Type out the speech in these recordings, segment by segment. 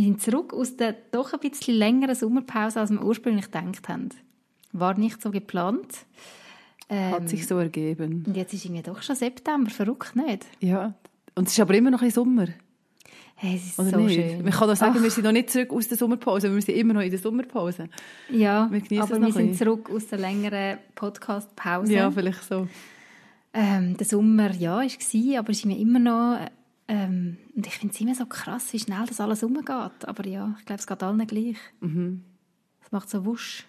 Wir sind zurück aus der doch ein bisschen längeren Sommerpause, als wir ursprünglich gedacht haben. War nicht so geplant. Ähm, Hat sich so ergeben. Und jetzt ist irgendwie doch schon September, verrückt nicht? Ja. Und es ist aber immer noch ein Sommer. Hey, es ist Oder so nicht? schön. Man kann auch sagen, Ach, wir sind noch nicht zurück aus der Sommerpause, aber wir sind immer noch in der Sommerpause. ja, wir aber wir sind zurück aus der längeren Podcast-Pause. Ja, vielleicht so. Ähm, der Sommer, ja, war, aber es ist mir immer noch... Ähm, und ich finde es immer so krass, wie schnell das alles umgeht. Aber ja, ich glaube, es geht allen gleich. Mhm. Es macht so wusch.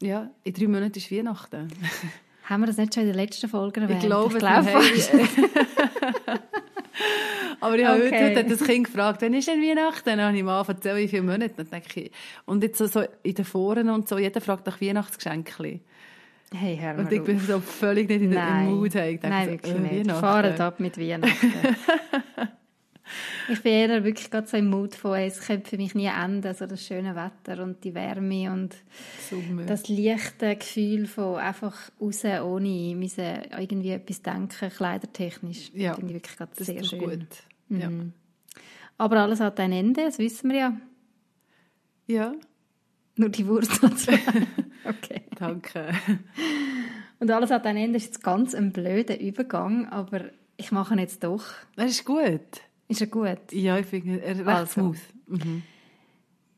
Ja, in drei Monaten ist Weihnachten. Haben wir das nicht schon in der letzten Folge erwähnt? Ich glaube, ich glaube fast. Aber ich habe Okay. heute, heute hat das Kind gefragt, wann ist denn Weihnachten? Dann habe ich mal erzählt, wie viele Monate. Dann denke ich, und jetzt so, so in den Foren und so, jeder fragt nach Weihnachtsgeschenken. Hey, hör mal Und ich bin so völlig nicht in der Mood. Ich denke Nein, so, wirklich äh, nicht. Fahrt ab mit Weihnachten. ich bin eher wirklich gerade so im Mut von, es könnte für mich nie enden, so das schöne Wetter und die Wärme und Sommer. das leichte Gefühl von einfach raus, ohne müssen irgendwie etwas denken, kleidertechnisch. Ja, Finde ich wirklich gerade das sehr ist schön. gut. Ja. Aber alles hat ein Ende, das wissen wir ja. ja, Nur die Wurst dazu. okay. danke. Und alles hat ein Ende, ist jetzt ganz ein blöder Übergang, aber ich mache ihn jetzt doch. Das ist gut. Ist er gut? Ja, ich finde er recht Also. smooth. Mhm.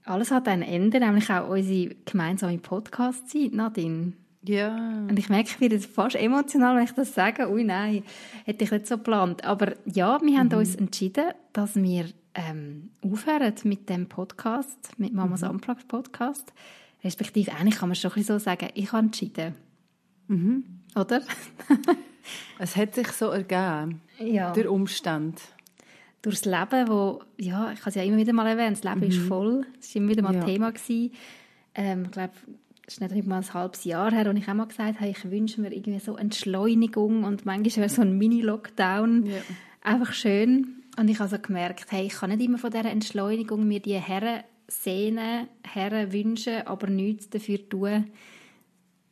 Alles hat ein Ende, nämlich auch unsere gemeinsame Podcast-Zeit, Nadine. Ja. Und ich merke, ich werde fast emotional, wenn ich das sage. Ui, nein, hätte ich nicht so geplant. Aber ja, wir haben uns entschieden, dass wir ähm, aufhören mit dem Podcast, mit Mamas Unplugged Podcast. Respektive, eigentlich kann man schon ein bisschen so sagen, ich habe entschieden. Oder? Es hat sich so ergeben, Ja. der Umstand. durchs Leben, wo, ja, ich habe es ja immer wieder mal erwähnt, das Leben ist voll. Es war immer wieder mal Ja. Thema. Gewesen. Ähm, ich glaube, es ist nicht mal ein halbes Jahr her, und ich auch mal gesagt habe, ich wünsche mir irgendwie so Entschleunigung und manchmal wäre so ein Mini-Lockdown Ja. einfach schön. Und ich habe so gemerkt, hey, ich kann nicht immer von dieser Entschleunigung mir die Herren sehnen, Herren wünschen, aber nichts dafür tun,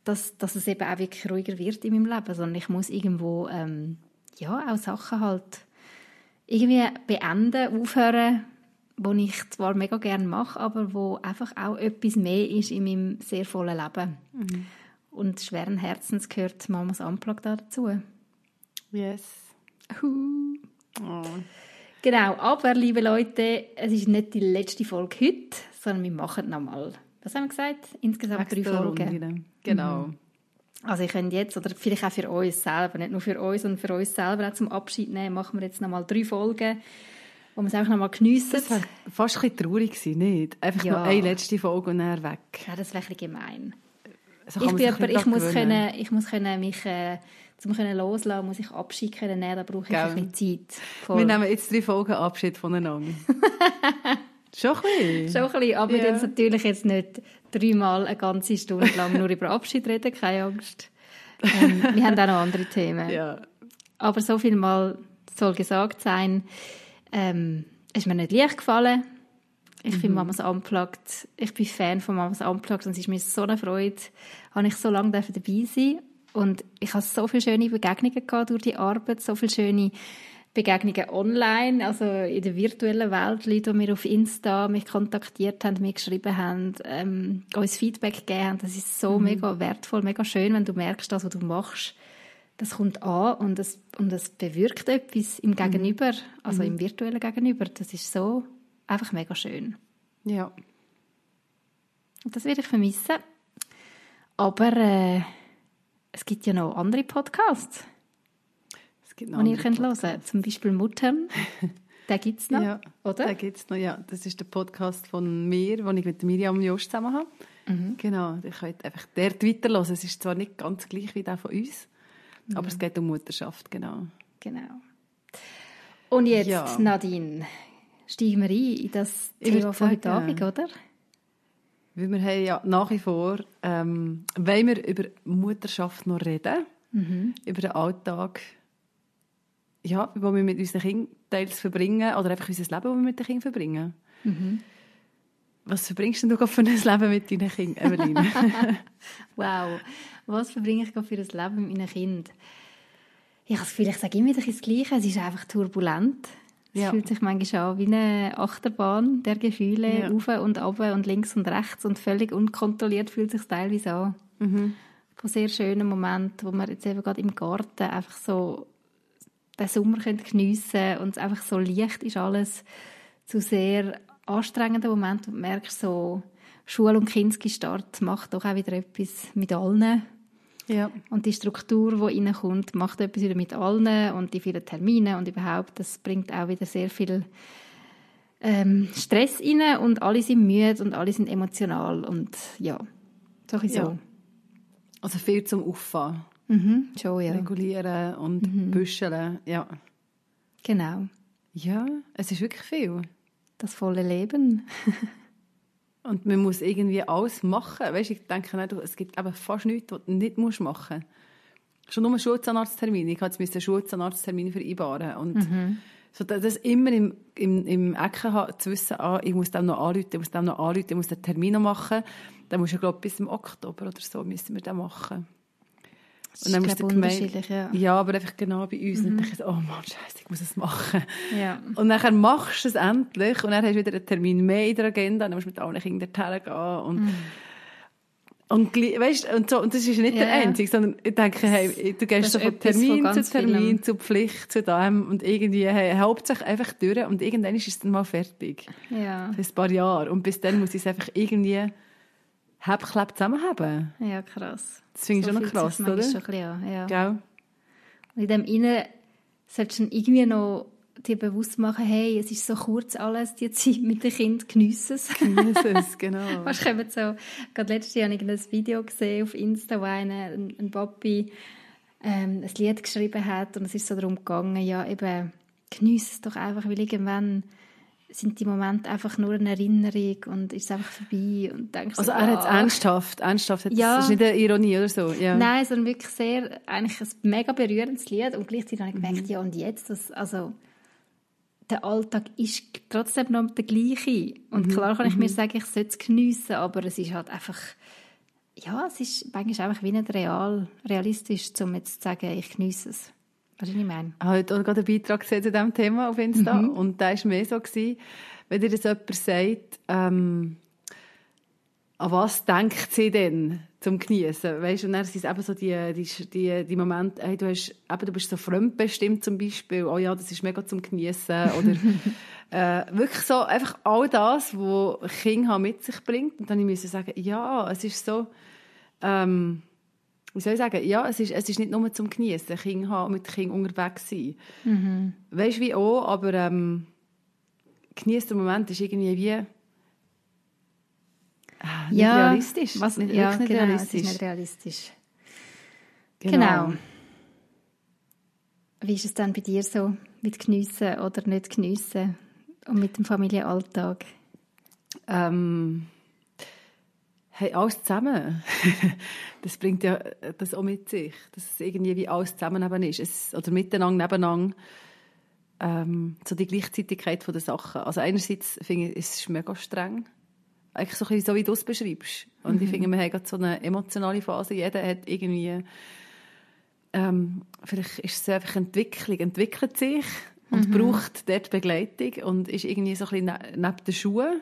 dass, dass es eben auch wirklich ruhiger wird in meinem Leben, sondern ich muss irgendwo ähm, ja, auch Sachen halt irgendwie beenden, aufhören, wo ich zwar mega gerne mache, aber wo einfach auch etwas mehr ist in meinem sehr vollen Leben. Und schweren Herzens gehört Mamas Unplugged da dazu. Yes. Hu. Oh. Genau, aber liebe Leute, es ist nicht die letzte Folge heute, sondern wir machen nochmal, was haben wir gesagt? Insgesamt drei Extra Folgen. Runde. Genau. Also ich könnte jetzt, oder vielleicht auch für uns selber, nicht nur für uns, sondern für uns selber auch zum Abschied nehmen, machen wir jetzt nochmal drei Folgen, wo wir es einfach nochmal geniessen. Das war fast ein bisschen traurig gewesen, nicht? Einfach Ja. noch eine letzte Folge und dann weg. ja, das wäre ein bisschen gemein. So Ich, bin aber, ich, muss können, ich muss können mich äh, können loslassen, muss ich Abschied können nehmen, da brauche ich ein Gell. bisschen Zeit. Voll. Wir nehmen jetzt drei Folgen Abschied voneinander. Schon ein bisschen. Schon ein bisschen, aber wir Ja. werden natürlich jetzt nicht dreimal eine ganze Stunde lang nur über Abschied reden, keine Angst. Ähm, wir haben auch noch andere Themen. Ja. Aber so viel mal soll gesagt sein, ähm, es ist mir nicht leicht gefallen. Ich finde Mamas Unplugged, ich bin Fan von Mamas Unplugged und es ist mir so eine Freude, habe ich so lange dabei sein und ich habe so viele schöne Begegnungen gehabt durch die Arbeit, so viele schöne Begegnungen online, also in der virtuellen Welt, Leute, die mir auf Insta mich kontaktiert haben, mir geschrieben haben, ähm, uns Feedback gegeben haben. Das ist so mega wertvoll, mega schön, wenn du merkst, das, was du machst, das kommt an und es, und es bewirkt etwas im Gegenüber, also im virtuellen Gegenüber. Das ist so einfach mega schön. Ja. Und das werde ich vermissen. Aber äh, es gibt ja noch andere Podcasts, Es gibt noch die ihr könnt hören Zum Beispiel Muttern. Den gibt es noch, Ja, oder? Den gibt's noch, ja. Das ist der Podcast von mir, den ich mit Miriam Jost zusammen habe. Mhm. Genau, ihr könnt einfach dort weiterhören. Es ist zwar nicht ganz gleich wie der von uns, Mhm. aber es geht um Mutterschaft, genau. Genau. Und jetzt, Ja. Nadine, steigen wir ein in das Ich Thema von heute Abend, oder? Weil wir haben ja nach wie vor, ähm, wollen wir über Mutterschaft noch reden, über den Alltag, ja, wo wir mit unseren Kindern teils verbringen, oder einfach unser Leben, das wir mit den Kindern verbringen. Was verbringst denn du gerade für ein Leben mit deinen Kindern, Evelyn? Wow, was verbringe ich für ein Leben mit meinen Kindern? Ich habe das Gefühl, ich sage immer das Gleiche. Es ist einfach turbulent. Es Ja. fühlt sich manchmal an wie eine Achterbahn der Gefühle, Ja. auf und ab und links und rechts und völlig unkontrolliert fühlt sich teilweise an. Von sehr schönen Momenten, wo man jetzt eben gerade im Garten einfach so den Sommer geniessen und es einfach so leicht ist alles, zu sehr anstrengenden Momenten, wo du merkst, so Schule- und Kinski-Start macht doch auch wieder etwas mit allen. Ja. Und die Struktur, die reinkommt, macht etwas wieder mit allen und die vielen Termine und überhaupt, das bringt auch wieder sehr viel ähm, Stress rein und alle sind müde und alle sind emotional und ja, so ein bisschen so. Ja. Also viel zum Auffahren, Mhm, schon, ja. regulieren und büscheln, ja. Genau. Ja, es ist wirklich viel. Das volle Leben. Und man muss irgendwie alles machen. Weißt, ich denke, nicht, es gibt eben fast nichts, was du nicht musst machen musst. Schon nur Schulzahnarzttermin. Ich musste einen Schulzahnarzttermin vereinbaren. Und so, dass das immer im, im, im Ecken zu wissen, ah, ich muss dem noch anrufen, ich muss dem noch anrufen, ich muss den Termin noch machen. Dann musst du, glaube bis im Oktober oder so müssen wir den machen. Das ist, musst glaube unterschiedlich, ja. Ja, aber einfach genau bei uns. Und dann ich so, oh Mann, scheiße, ich muss es machen. Ja. Und dann machst du es endlich und dann hast du wieder einen Termin mehr in der Agenda, dann musst du mit allen Kindern hergehen und und, gli- weißt, und, so, und das ist nicht Mhm. Ja, der einzige, sondern ich denke, hey, du gehst so von Termin zu Termin, vielem. zu Pflicht, zu dem und irgendwie hey, sich einfach durch und irgendwann ist es dann mal fertig. Ja. Für ein paar Jahre. Und bis dann muss ich es einfach irgendwie hebklepp zusammenhaben. ja, krass. Das finde ich schon noch krass, oder? Schon ein bisschen an, ja. Gell? Und in dem Innen solltest du irgendwie noch dir bewusst machen, hey, es ist so kurz alles, die Zeit mit den Kindern, geniesse es. Genieße es, genau. Fast kommen so, gerade letztes Jahr habe ich ein Video gesehen auf Insta, wo einer, ein, ein Papi ähm, ein Lied geschrieben hat und es ist so darum gegangen, ja eben, geniesse es doch einfach, weil irgendwann sind die Momente einfach nur eine Erinnerung und ist einfach vorbei und denkst Also so, er hat es ah. ernsthaft, ernsthaft. Ja. Das ist nicht eine Ironie oder so. Ja. Nein, sondern wirklich sehr, eigentlich ein mega berührendes Lied und gleichzeitig habe ich Mhm. gemerkt, ja und jetzt, das, also der Alltag ist trotzdem noch der gleiche und Mhm. klar kann ich mir sagen, ich sollte es geniessen, aber es ist halt einfach, ja, es ist manchmal einfach wie nicht real, realistisch, um jetzt zu sagen, ich geniesse es. Weißt du, was ich meine? Ich habe heute auch gerade einen Beitrag gesehen zu diesem Thema auf Insta Mhm. und da war mehr so, gewesen, wenn dir das jemand sagt, ähm, an was denkt sie denn zum Genießen? Weißt? Und dann sind es eben so die, die, die, die Momente, hey, du, hast, eben, du bist so fremdbestimmt zum Beispiel, oh ja, das ist mega zum Genießen oder äh, wirklich so einfach all das, was Kinder mit sich bringt. Und dann musste ich sagen, ja, es ist so, ähm, wie soll ich sagen, ja, es ist, es ist nicht nur zum Genießen, Kinder haben, mit Kindern unterwegs sein. Weißt du, wie auch, aber ähm, genießt der Moment ist irgendwie wie ah, nicht realistisch. Was, nicht, ja, nicht genau, realistisch. es ist nicht realistisch. Genau. Wie ist es dann bei dir so mit Geniessen oder nicht Geniessen und mit dem Familienalltag? Ähm, hey, alles zusammen. das bringt ja das auch mit sich, dass es irgendwie wie alles zusammen eben ist. Es, oder miteinander, nebeneinander. Ähm, so die Gleichzeitigkeit der Sachen. Also einerseits finde ich, es ist mega streng. Eigentlich so, ein bisschen so wie du es beschreibst. Und ich finde, wir haben gerade so eine emotionale Phase. Jeder hat irgendwie... Ähm, vielleicht ist es einfach Entwicklung, entwickelt sich und braucht dort Begleitung und ist irgendwie so ein bisschen ne neben den Schuhen.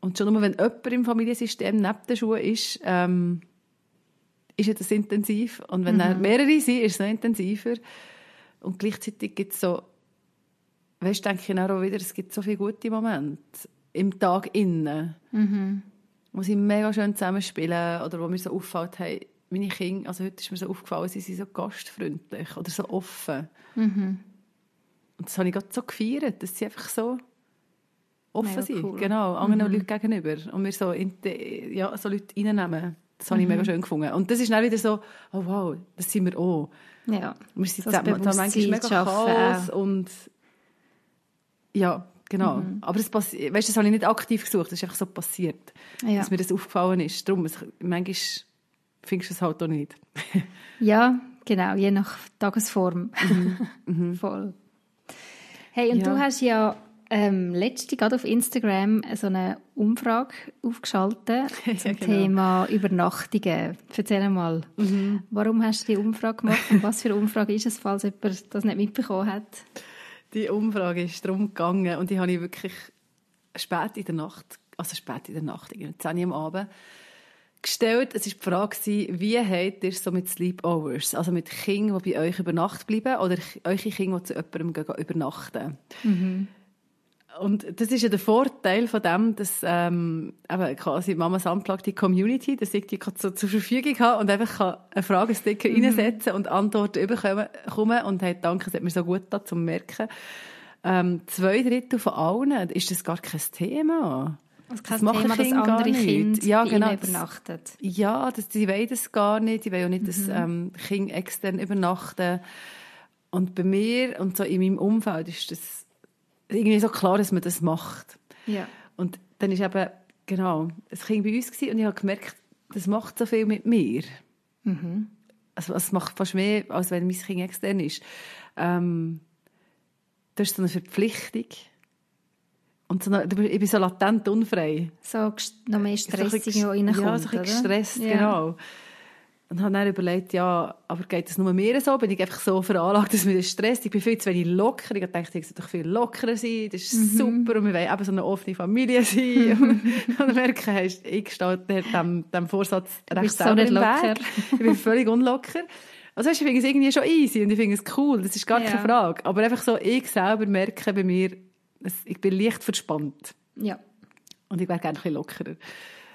Und schon nur, wenn jemand im Familiensystem neben den Schuhen ist, ähm, ist es intensiv. Und wenn dann mehrere sind, ist es noch intensiver. Und gleichzeitig gibt es so, weißt du, denke ich auch wieder, es gibt so viele gute Momente im Tag innen, wo sie mega schön zusammenspielen oder wo mir so auffällt, hey, meine Kinder, also heute ist mir so aufgefallen, sie sind so gastfreundlich oder so offen. Und das habe ich gerade so gefeiert, dass sie einfach so offen sind. cool. Genau, anderen Leuten gegenüber. Und wir so, ja, so Leute reinnehmen. Das habe ich mega schön gefunden. Und das ist dann wieder so, oh wow, das sind wir auch. Ja, Wir sind So da manchmal mega Chaos auch. und ja, genau. Aber das, weißt, das habe ich nicht aktiv gesucht, das ist einfach so passiert, Ja. dass mir das aufgefallen ist. Darum, es, manchmal findest du es halt auch nicht. Ja, genau, je nach Tagesform. Voll. Hey, und Mhm. Ja. du hast ja ähm, letzte gerade auf Instagram so eine Umfrage aufgeschaltet zum genau. Thema Übernachtungen. Erzähl mal, Mhm. warum hast du die Umfrage gemacht und was für eine Umfrage ist es, falls jemand das nicht mitbekommen hat? Die Umfrage ist darum gegangen und die habe ich wirklich spät in der Nacht, also spät in der Nacht, irgendwie 10 Uhr am Abend, gestellt. Es war die Frage, wie habt ihr es so mit Sleepovers, also mit Kindern, die bei euch über Nacht bleiben oder eure Kinder, die zu jemandem übernachten. Und das ist ja der Vorteil von dem, dass ähm, eben quasi Mamas Unplugged die Community, dass ich die so zur Verfügung habe und einfach kann einen Fragesticker reinsetzen und Antworten bekommen kommen und hey, danke, es hat mir so gut da zum merken. Ähm, zwei Drittel von allen ist das gar kein Thema. Kein Das machen Thema, dass Kinder gar andere nicht. Kinder Ja, genau, das- übernachten. Ja, das, die wollen das gar nicht. Die wollen auch nicht, dass ähm, Kinder extern übernachten. Und bei mir und so in meinem Umfeld ist das irgendwie so klar, dass man das macht. Ja. Und dann ist eben, genau, ein Kind bei uns gewesen und ich habe gemerkt, das macht so viel mit mir. Also es macht fast mehr, als wenn mein Kind extern ist. Ähm, das ist so eine Verpflichtung. Und so eine, ich bin so latent unfrei. So noch mehr Stress So bisschen reinkommt, Ja, so ein bisschen gestresst, Ja. genau. Und habe dann überlegt, ja, aber geht das nur mir so? Bin ich einfach so veranlagt, dass mich das stresst? Ich bin viel zu wenig locker. Ich dachte, ich sollte doch viel lockerer sein. Das ist Mhm. super. Und wir wollen eben so eine offene Familie sein. und dann merke ich, ich stehe dem, dem Vorsatz recht bist so selber nicht locker. Ich bin völlig unlocker. Also weißt, ich finde es irgendwie schon easy und ich finde es cool. Das ist gar Ja. keine Frage. Aber einfach so, ich selber merke bei mir, ich bin leicht verspannt. Ja. Und ich wäre gerne ein bisschen lockerer.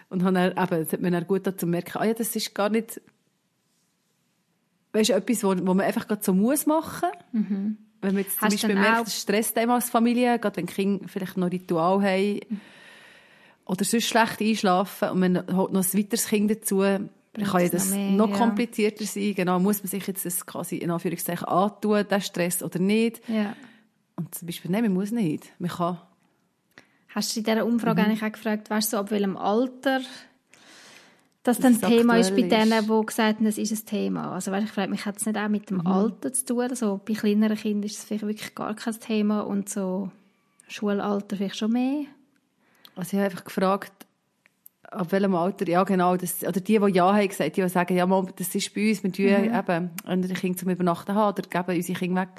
Und habe dann, eben, es hat mir dann gut dazu merken, ah ja, das ist gar nicht, weißt du, etwas, wo, wo man einfach gerade so muss machen. Wenn man jetzt zum Hast Beispiel merkt, das stresst einem als Familie, gerade wenn Kinder vielleicht noch Ritual haben oder sonst schlecht einschlafen und man holt noch ein weiteres Kind dazu, dann kann ja es noch das mehr, noch ja. komplizierter sein. Genau, muss man sich jetzt das quasi in Anführungszeichen antun, den Stress oder nicht. ja. Und zum Beispiel, nein, man muss nicht. Man kann. Hast du in dieser Umfrage Mhm. eigentlich auch gefragt, weißt du, so ab welchem Alter das dann es Thema ist bei denen, die gesagt haben, das ist ein Thema. Also weißt, ich frage mich, hat es nicht auch mit dem Mhm. Alter zu tun? Also bei kleineren Kindern ist es vielleicht wirklich gar kein Thema und so Schulalter vielleicht schon mehr? Also ich habe einfach gefragt, ab welchem Alter, ja genau, das, oder die, die Ja haben gesagt, die, die sagen, ja, Mom, das ist bei uns, wir tun eben andere Kinder zum Übernachten haben oder geben unsere Kinder weg.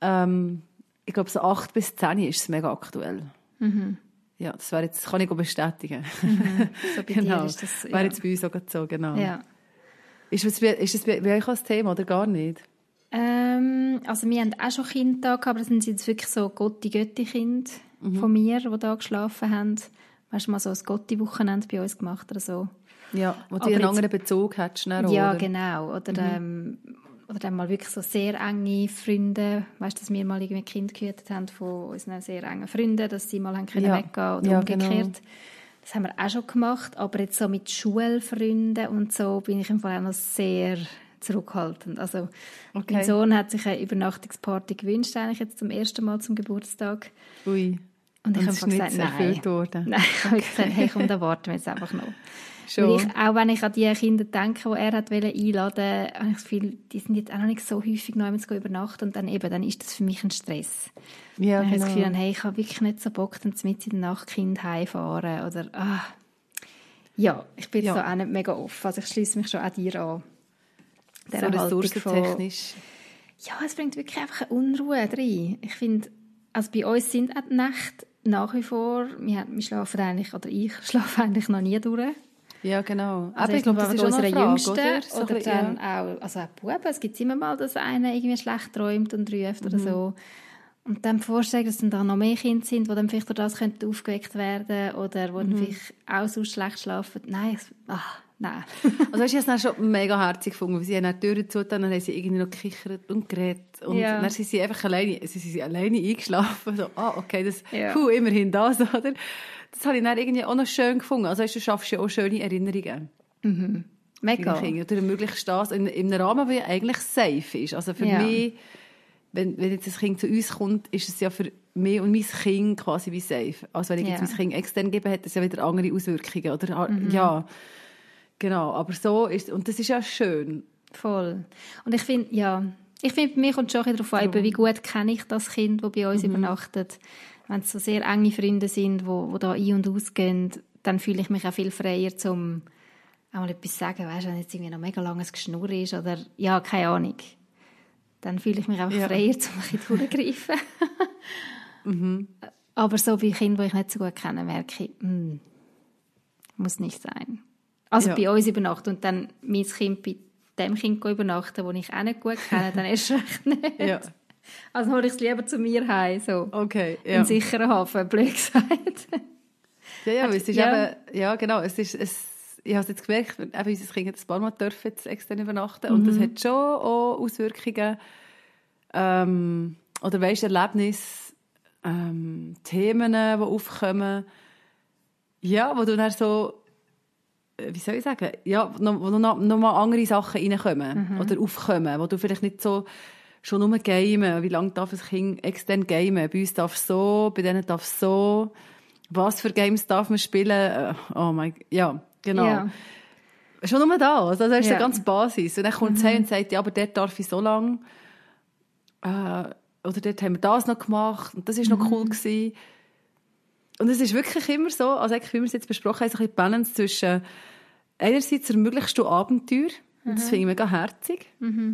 Ähm, ich glaube, so 8 bis 10 ist es mega aktuell. Ja, das wäre jetzt, kann ich bestätigen. So bei genau. ist das, Wäre ja. jetzt bei uns auch so, genau. ja. Ist das, bei- ist das bei, euch auch ein Thema oder gar nicht? Ähm, also wir haben auch schon Kinder da aber das sind jetzt wirklich so Gotti-Götti-Kinder Mhm. von mir, die da geschlafen haben. Weißt du, mal so ein Gotti-Wochenende bei uns gemacht oder so. Ja, wo du einen anderen Bezug hättest. dann auch, Ja, oder? genau. Oder, Mhm. ähm, oder dann mal wirklich so sehr enge Freunde. Weißt du, dass wir mal irgendwie Kind gehütet haben von unseren sehr engen Freunden, dass sie mal haben können Ja. weggehen oder Ja, umgekehrt. genau. Das haben wir auch schon gemacht. Aber jetzt so mit Schulfreunden und so bin ich im Fall auch noch sehr zurückhaltend. Also Okay. mein Sohn hat sich eine Übernachtungsparty gewünscht, eigentlich jetzt zum ersten Mal zum Geburtstag. Ui. Und ich habe gesagt, nein. worden. Nein, ich habe gesagt, hey, komm, da warten wir jetzt einfach noch. Schon. Ich, auch wenn ich an die Kinder denke, die er hat einladen wollte, habe ich das Gefühl, die sind jetzt auch noch nicht so häufig noch zu übernachten und dann eben, dann ist das für mich ein Stress. Ja, Wenn ich das Gefühl genau. habe, hey, ich habe wirklich nicht so Bock, dann mit in der Nacht Kind heimfahren oder, ah. Ja, ich bin Ja. so auch nicht mega offen, also ich schließe mich schon auch dir an. So Haltung von- ressourcentechnisch. ja, es bringt wirklich einfach eine Unruhe rein. Ich finde, also bei uns sind auch die Nächte nach wie vor, wir, wir schlafen eigentlich, oder ich schlafe eigentlich noch nie durch. Ja, genau. Also Aber ich glaube, das ist Frage, Jüngsten oder? So oder dann ja. auch, also auch Buben, es gibt immer mal, dass einer irgendwie schlecht träumt und ruft Mhm. oder so. Und dann vorstellen, dass dann da noch mehr Kinder sind, die dann vielleicht durch das könnten aufgeweckt werden oder die Mhm. dann vielleicht auch so schlecht schlafen. Nein, es- ach, nein. Also weißt, ich habe es dann schon mega herzig gefunden, weil sie haben die Türen zu, dann haben sie irgendwie noch gekichert und geredet. Und Ja. dann sind sie einfach alleine, sie sind alleine eingeschlafen. So, ah, okay, das, Ja. puh, immerhin das, oder? Das habe ich dann irgendwie auch noch schön gefunden. Also weißt, du schaffst ja auch schöne Erinnerungen. Mega. Deinen Kindern. Du ermöglichst das in, in einem Rahmen, der ja eigentlich safe ist. Also für Ja. mich wenn, wenn jetzt ein Kind zu uns kommt, ist es ja für mich und mein Kind quasi wie safe. Also wenn ich Ja. jetzt mein Kind extern gebe, hat das ja wieder andere Auswirkungen, oder? Ja, genau. Aber so ist, und das ist ja schön. Voll. Und ich finde, ja, ich finde, bei mir kommt schon darauf an, wie gut kenne ich das Kind, das bei uns übernachtet. Wenn es so sehr enge Freunde sind, wo, wo da ein- und ausgehen, dann fühle ich mich auch viel freier, um auch mal etwas zu sagen, weißt wenn jetzt irgendwie noch mega langes Geschnurr ist oder, ja, keine Ahnung. Dann fühle ich mich einfach Ja. freier, um ein bisschen durchzugreifen. Aber so bei Kindern, die ich nicht so gut kenne, merke ich, hm, muss nicht sein. Also Ja. bei uns übernachten und dann mein Kind bei dem Kind übernachten, das ich auch nicht gut kenne, dann erst recht nicht. Ja. Also hole ich es lieber zu mir heim, so. Okay, ja. Einen sicheren Hafen, blöd gesagt. Ja, ja, es ist Ja. eben, ja, genau, es ist, es, ich habe es jetzt gemerkt, eben unser Kind hat ein paar Mal dürfen jetzt extern übernachten und das hat schon auch Auswirkungen, ähm, oder weisst, Erlebnisse, ähm, Themen, die aufkommen, ja, wo du dann so, äh, wie soll ich sagen, ja, noch, wo noch, noch mal andere Sachen reinkommen oder aufkommen, wo du vielleicht nicht so schon nur gamen, wie lange darf ein Kind extern gamen, bei uns darf es so, bei denen darf es so, was für Games darf man spielen, Äh, oh mein, ja, genau. Ja. Schon nur das, also das ist Ja. die ganze Basis. Und dann kommt sie und sagt, ja, aber dort darf ich so lange, äh, oder dort haben wir das noch gemacht. Und das ist noch cool gewesen. Und es ist wirklich immer so, also eigentlich, wie wir es jetzt besprochen haben, so ein bisschen die Balance zwischen einerseits ermöglichst du Abenteuer, und das finde ich mega herzig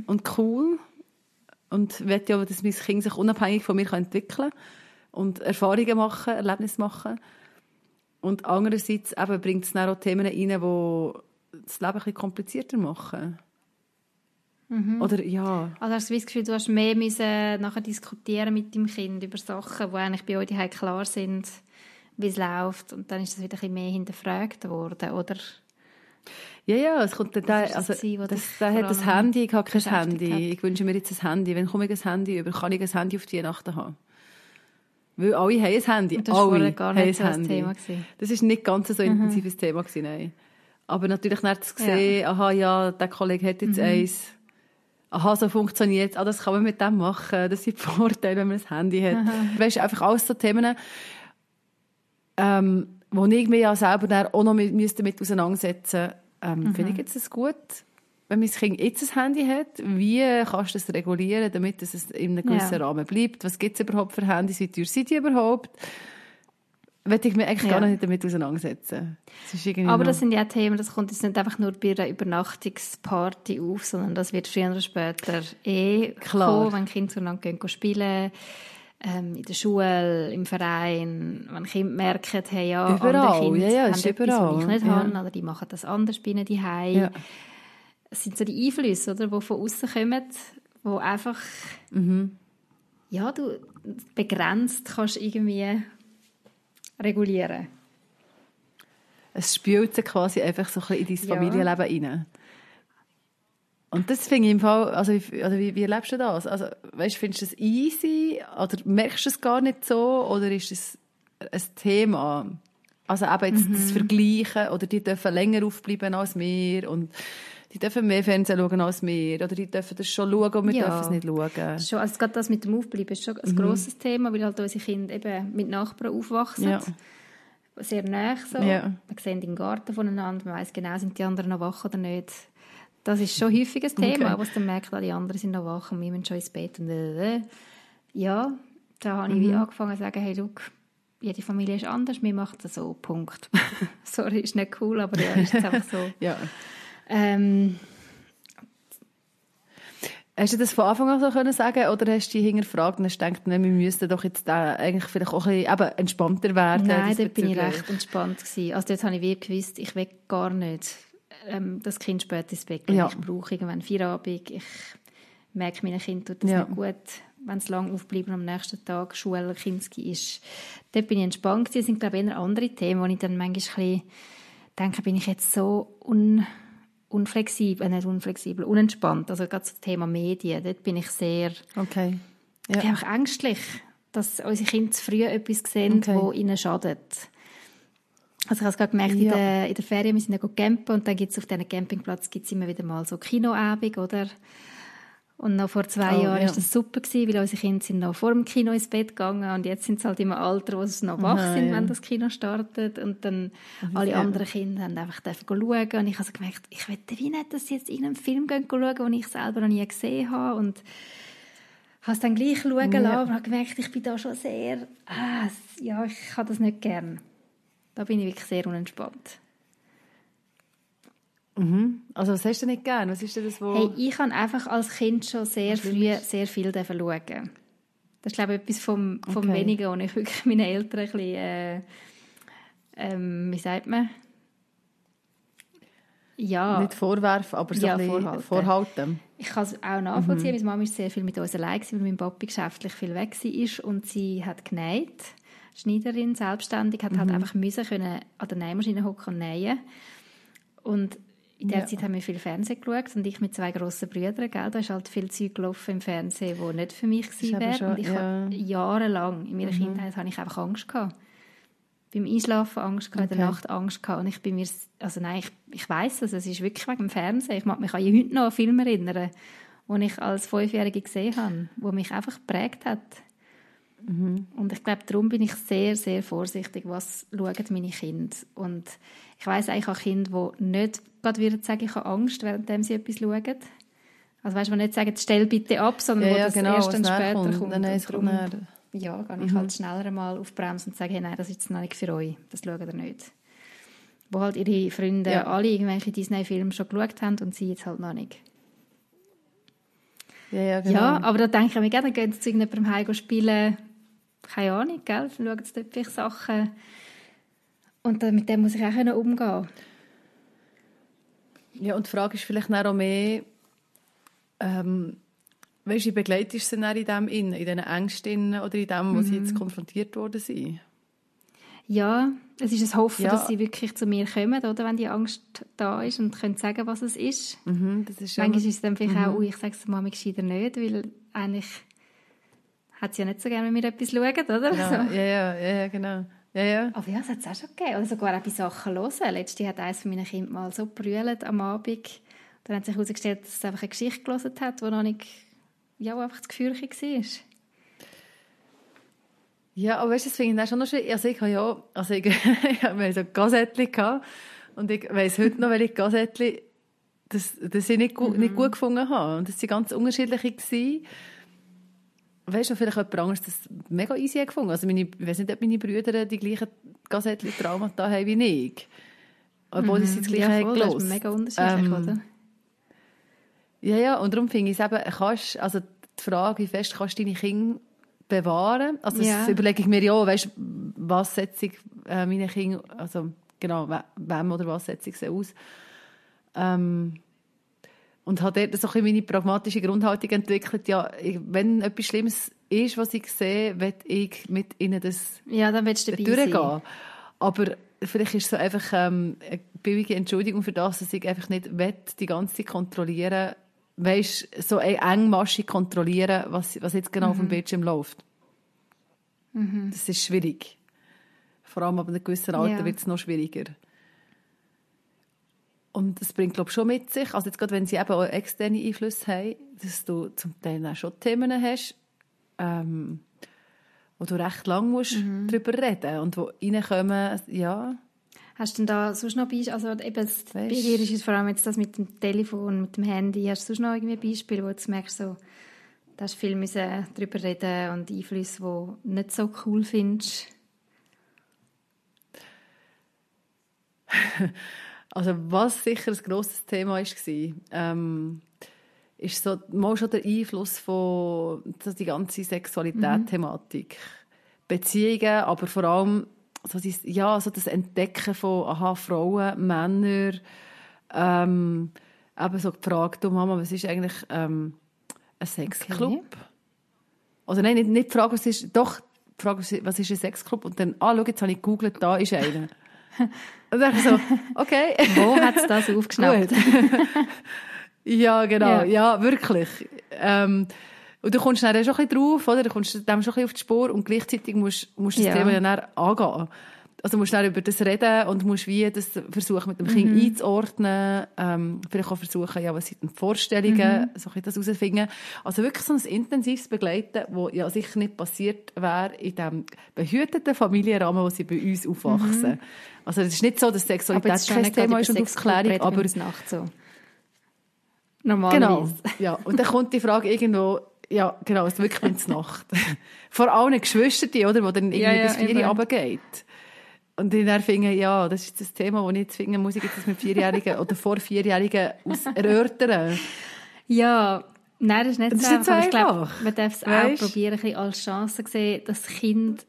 und cool und will ja, dass mein Kind sich unabhängig von mir kann entwickeln und Erfahrungen machen, Erlebnisse machen. Und andererseits eben bringt es dann auch Themen rein, die das Leben ein bisschen komplizierter machen. Oder ja, Also hast du das Gefühl, du hast mehr müssen nachher diskutieren mit dem Kind über Sachen, die eigentlich bei euch klar sind, wie es läuft. Und dann ist das wieder ein bisschen mehr hinterfragt worden, oder? Ja, ja, es kommt dann, der, das also, gewesen, was das, der hat das Handy, ich habe kein Handy. hat? Ich wünsche mir jetzt ein Handy. Wenn komme ich ein Handy über, kann ich ein Handy auf die Weihnachten haben? Weil alle haben ein Handy. Das war alle gar nicht so ein. Thema gewesen. Mhm. Das ist nicht ganz so ein intensives Thema gewesen, nein. Aber natürlich dann zu sehen, aha, ja, der Kollege hat Mhm. jetzt eins. Aha, so funktioniert es. Ah, das kann man mit dem machen. Das sind Vorteile, wenn man ein Handy hat. Weißt du, einfach alles so Themen, ähm, wo ich mich ja selber dann auch noch mit, müsste mit auseinandersetzen ähm, Finde ich jetzt es gut, wenn mein Kind jetzt ein Handy hat, wie kannst du das regulieren, damit es in einem gewissen Ja. Rahmen bleibt? Was gibt es überhaupt für Handys? Wie teuer sind die überhaupt? Will ich mich eigentlich Ja. gar nicht damit auseinandersetzen. Das Aber das sind ja Themen, das kommt jetzt nicht einfach nur bei einer Übernachtungsparty auf, sondern das wird früher oder später eh Klar. kommen, wenn Kinder zueinander gehen spielen ähm, in der Schule, im Verein, wenn Kinder merken, hey, ja, Überall, andere Kinder ja, ja, haben ist etwas, überall, was ich nicht habe, oder die machen das anders bei ihnen. Ja. Es sind so die Einflüsse, oder, die von außen kommen, wo einfach, Mhm. ja, du begrenzt kannst irgendwie regulieren. Es spült sich quasi einfach so ein bisschen in dein. Familienleben rein. Und das finde ich im Fall, also, wie- also wie, wie erlebst du das? Also, weißt, findest du es easy oder merkst du es gar nicht so oder ist es ein Thema? Also eben jetzt Mhm. das Vergleichen oder die dürfen länger aufbleiben als wir und die dürfen mehr Fernsehen schauen als wir oder die dürfen das schon schauen und wir Ja. dürfen es nicht schauen. Schon, also gerade das mit dem Aufbleiben ist schon ein grosses Thema, weil halt unsere Kinder eben mit Nachbarn aufwachsen. Mhm. Ja. Sehr nah so. Ja. Man sieht den Garten voneinander, man weiß genau, sind die anderen noch wach oder nicht. Das ist schon häufig ein Thema, Okay. wo es dann merkt, die anderen sind noch wach und wir müssen schon ins Bett. Und äh, äh. Ja, da habe ich Mhm. wie angefangen zu sagen, hey, look, jede Familie ist anders, wir machen das so, Punkt. Sorry, ist nicht cool, aber ja, ist einfach so. Ja. Ähm, Hast du das von Anfang an so können sagen oder hast du dich hinterfragt und hast gedacht, nein, wir müssten doch jetzt da eigentlich vielleicht auch ein bisschen entspannter werden? Nein, dort bin ich recht entspannt gewesen. Also dort habe ich wirklich gewusst, ich will gar nicht ähm, das Kind später ins Bett. Ja. Ich brauche irgendwann Feierabend. Ich merke, meinem Kind tut das Ja. nicht gut, wenn es lang aufbleiben und am nächsten Tag Schule Kinski ist. Dort bin ich entspannt. Das sind, glaube ich, eher andere Themen, wo ich dann manchmal ein bisschen denke, bin ich jetzt so un unflexibel, äh, nicht unflexibel, unentspannt. Also gerade das Thema Medien, dort bin ich sehr Okay. ich bin Ja. einfach ängstlich, dass unsere Kinder zu früh etwas sehen, Okay. wo ihnen schadet. Also ich habe es gerade gemerkt, in, Ja. der, in der Ferien, wir sind ja campen und dann gibt es auf diesem Campingplatz gibt's immer wieder mal so Kinoabend, oder? Und noch vor zwei Oh, Jahren ja. war das super, gewesen, weil unsere Kinder sind noch vor dem Kino ins Bett gegangen und jetzt sind sie halt im Alter, wo sie noch wach Aha, sind, ja. wenn das Kino startet. Und dann alle ja. anderen Kinder haben einfach dürfen schauen. Und ich habe so gemerkt, ich will wie nicht, dass sie jetzt irgendeinen Film gehen schauen, den ich selber noch nie gesehen habe. Und habe es dann gleich schauen Ja. lassen und habe gemerkt, ich bin da schon sehr, ah, ja, ich habe das nicht gern. Da bin ich wirklich sehr unentspannt. Mhm. Also was hast du nicht gern? Was ist denn das, wo... Hey, ich habe einfach als Kind schon sehr Was früh sehr viel schauen. Das ist, glaube ich, etwas vom, vom Okay. Wenigen, wo ich wirklich meinen Eltern ein bisschen, äh, ähm, wie sagt man? Ja, Nicht vorwerfen, aber so Ja, ein vorhalten. vorhalten. ich kann es auch nachvollziehen. Meine Mama war sehr viel mit uns allein, weil mein Papi geschäftlich viel weg war und sie hat genäht. Schneiderin, selbstständig, hat halt einfach müssen können an der Nähmaschine hocken und nähen. Und in der Ja. Zeit haben wir viel Fernsehen geschaut und ich mit zwei grossen Brüdern, gell, da ist halt viel Zeug gelaufen im Fernsehen, wo nicht für mich gewesen wäre. Und ich ja. habe jahrelang in meiner Kindheit habe ich einfach Angst gehabt. Beim Einschlafen Angst gehabt, in der Okay. Nacht Angst gehabt und ich bin mir, also nein, ich, ich weiss das, es ist wirklich wegen dem Fernsehen. Ich mag mich an heute noch an Filme erinnern, die ich als Fünfjährige gesehen habe, wo mich einfach geprägt hat. Und ich glaube, darum bin ich sehr, sehr vorsichtig, was schauen meine Kinder. Und ich weiss eigentlich auch Kinder, die nicht gerade würden sagen, ich habe Angst, während sie etwas schauen. Also weißt du, die nicht sagen, stell bitte ab, sondern Ja, wo das genau, erst dann später kommt. kommt. Nein, Und darum, ja, gehe ich halt schneller mal auf die Bremse und sage, hey, nein, das ist jetzt noch nicht für euch, das schaut ihr nicht. Wo halt ihre Freunde Ja. alle irgendwelche Disney-Filme schon geschaut haben und sie jetzt halt noch nicht. Ja, ja, genau. Ja, aber da denke ich mir gerne, dann gehen sie zu irgendjemandem heim spielen, keine Ahnung, gell? Schauen sie dort vielleicht Sachen. Und dann, mit dem muss ich auch umgehen Ja, und die Frage ist vielleicht auch mehr, ähm, weißt du, wie begleitest du sie dann in dem in, in diesen Ängsten oder in dem, wo sie Mhm. jetzt konfrontiert worden sind? Ja, es ist ein Hoffen, Ja. dass sie wirklich zu mir kommen, oder, wenn die Angst da ist und können sagen, was es ist. Mhm, ist. Manchmal ist es dann vielleicht auch, ui, ich sage es der Mami gescheiter nicht, weil eigentlich hat sie ja nicht so gerne, wenn wir etwas schauen, oder? Ja, So. ja, ja, ja, ja, genau. Ja, ja. Aber ja, es hat es auch schon gegeben. Oder sogar auch bei Sachen hören. Letztens hat eines von meinen Kindern mal so brüllt am Abend. Dann hat sich herausgestellt, dass es einfach eine Geschichte gelesen hat, die noch nicht, ja, wo einfach das Gefühl war. Ja, aber weißt du, das finde ich dann schon noch schwierig. Also ich habe ja, also ich, ich habe so Gazettchen gehabt und ich weiss heute noch, welche Gazettchen das, das ich nicht, gut, nicht gut gefunden habe. Und das waren ganz unterschiedliche. Gewesen. Weißt du, vielleicht jemand anderes das mega easy gefunden. Also meine, ich weiß nicht, ob meine Brüder die gleichen Gazettchen Traumata haben wie ich. Obwohl sie das Gleiche ja, haben voll, das ist mega unterschiedlich, Ähm, oder? Ja, ja, und darum finde ich es eben, kannst, also die Frage, wie fest kannst du deine Kinder bewahren? Also Ja. das überlege ich mir ja, weißt, was setze ich äh, meine Kinder, also genau, we- wem oder was setze ich sie aus? Ähm, und habe dort so ein meine pragmatische Grundhaltung entwickelt, ja, wenn etwas Schlimmes ist, was ich sehe, will ich mit ihnen das Ja, dann willst du dabei durchgehen. sein. Aber vielleicht ist es so einfach ähm, eine billige Entschuldigung für das, dass ich einfach nicht will, die ganze Zeit kontrollieren weißt, so eng- engmaschig kontrollieren, was, was jetzt genau auf dem Bildschirm läuft. Das ist schwierig. Vor allem ab einem gewissen Alter Ja. wird es noch schwieriger. Und das bringt, glaube ich, schon mit sich, also jetzt gerade wenn sie eben auch externe Einflüsse haben, dass du zum Teil auch schon Themen hast, ähm, wo du recht lang musst drüber reden und wo reinkommen, ja, Hast du denn da sonst noch Beispiele? Also eben, das- bei dir ist es vor allem jetzt das mit dem Telefon, mit dem Handy. Hast du sonst noch irgendwie Beispiele, wo du merkst, so, da hast du viel müssen drüber reden und Einflüsse, die du nicht so cool findest? Also was sicher ein grosses Thema war, ähm, ist so mal schon der Einfluss von so die ganze Sexualität-Thematik. Beziehungen, aber vor allem so, dies, ja, so das Entdecken von aha, Frauen, Männer, ähm, eben so die Frage, du Mama, was ist eigentlich ähm, ein Sexclub? Oder nein, nicht, nicht die Frage, was ist, doch, die Frage, was ist- was ist ein Sexclub? Und dann, ah, schau, jetzt habe ich gegoogelt, da ist einer. Und dann so, okay. Wo hat es das aufgeschnappt? Ja, genau. Ja. Ja, wirklich. Ähm, und du kommst dann schon ein bisschen drauf, oder? Du kommst dem schon ein bisschen auf die Spur und gleichzeitig musst, musst du das Ja. Thema ja dann angehen. Also musst dann über das reden und musst wie das versuchen mit dem Kind Mhm. einzuordnen, ähm, vielleicht auch versuchen, ja, was sind denn Vorstellungen, Mhm. so ein das herausfinden. Also wirklich so ein intensives Begleiten, wo ja sicher nicht passiert wäre in dem behüteten Familienrahmen, wo sie bei uns aufwachsen. Also es ist nicht so, dass Mhm. Sexualität jetzt kein Thema ist und Aufklärung, aber Nacht so. Genau, Normalerweise. ja. Und dann kommt die Frage irgendwo, ja, genau, es ist wirklich in die Nacht. Vor allen Geschwistern, oder, wo dann irgendwie Ja, ja, bis vier runtergeht. Und ich dann finde, ja, das ist das Thema, das ich jetzt finde, muss ich jetzt mit Vierjährigen oder vor Vierjährigen erörtern. Ja, nein, das ist nicht Das so einfach. Ich glaube, man darf es auch probieren, ein als Chance sehen, dass das Kind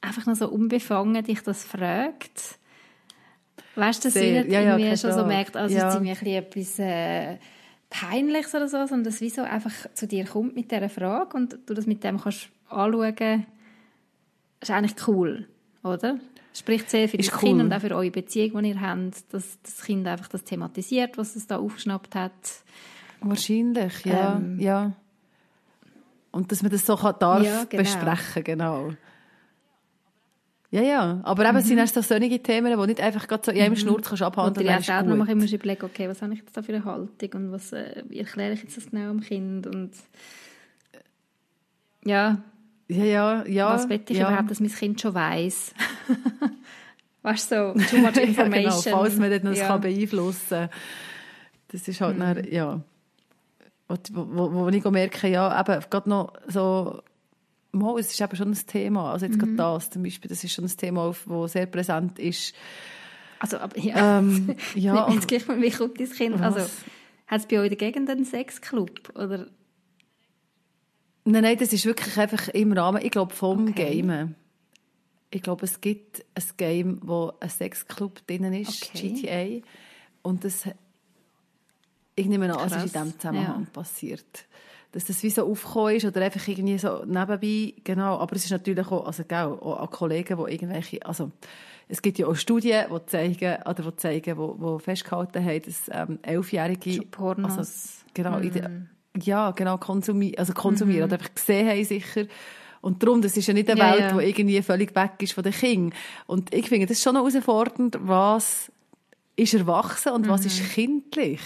einfach noch so unbefangen dich das fragt. Weißt du, dass Sehr. sie Ja, ja, keine schon so merkt, also Ja. es ist irgendwie ein bisschen etwas äh, Peinliches oder so, sondern dass wieso einfach zu dir kommt mit dieser Frage und du das mit dem kannst anschauen, ist eigentlich cool, oder? Spricht sehr für das cool. Kind und auch für eure Beziehung, die ihr habt, dass das Kind einfach das thematisiert, was es da aufgeschnappt hat. Wahrscheinlich, ja, Ähm. ja. Und dass man das so kann, darf Ja, genau. besprechen, genau. Ja, ja. Aber eben, es sind erst so solche Themen, die nicht einfach gerade so in einem Schnurz kannst Und abhandeln dir auch dann immer überlegen, okay, was habe ich jetzt da für eine Haltung und was, äh, wie erkläre ich jetzt das genau dem Kind und ja, Ja, ja, ja. was will ich ja. überhaupt, dass mein Kind schon weiß? weißt du, so, too much ja, information. genau, falls man das ja. kann beeinflussen kann. Das ist halt dann, ja, wo, wo, wo ich merke, ja, eben, gerade noch so, mal, es ist eben schon ein Thema, also jetzt gerade das zum Beispiel, das ist schon ein Thema, das sehr präsent ist. Also, aber, ja. Ähm, ja, Jetzt gleich mal, wie kommt dein Kind? Was? Also, hat es bei euch in der Gegend einen Sexclub? Oder? Nein, nein, das ist wirklich einfach im Rahmen, ich glaube, vom Okay. Gamen. Ich glaube, es gibt ein Game, wo ein Sexclub drin ist, Okay. GTA, und das, ich nehme an, es ist in diesem Zusammenhang ja. passiert. Dass das wie so aufgekommen ist oder einfach irgendwie so nebenbei, genau. Aber es ist natürlich auch, also gell, auch an Kollegen, die irgendwelche, also es gibt ja auch Studien, die zeigen, oder die zeigen, wo, wo festgehalten haben, dass ähm, Elfjährige, also genau, in der, ja, genau, konsumieren, also konsumieren, oder einfach gesehen haben sicher. Und darum, das ist ja nicht eine Ja, Welt, ja. die irgendwie völlig weg ist von den Kindern. Und ich finde, das ist schon noch herausfordernd, was ist erwachsen und was ist kindlich.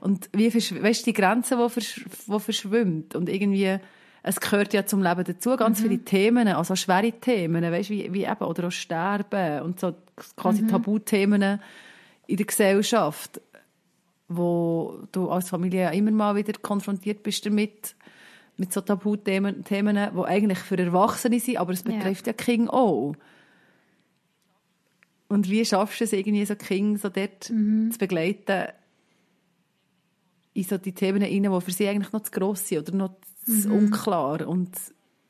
Und wie weißt, die Grenze, die, versch die verschwimmt. Und irgendwie, es gehört ja zum Leben dazu, ganz viele Themen, also schwere Themen, weißt, wie, wie eben, oder auch Sterben und so quasi Tabuthemen in der Gesellschaft, wo du als Familie ja immer mal wieder konfrontiert bist damit, mit so Tabuthemen, Themen, die eigentlich für Erwachsene sind, aber es Ja. betrifft ja, die Kinder auch. Und wie schaffst du es irgendwie, so Kinder so dort zu begleiten, in so die Themen rein, die für sie eigentlich noch zu gross sind oder noch zu unklar und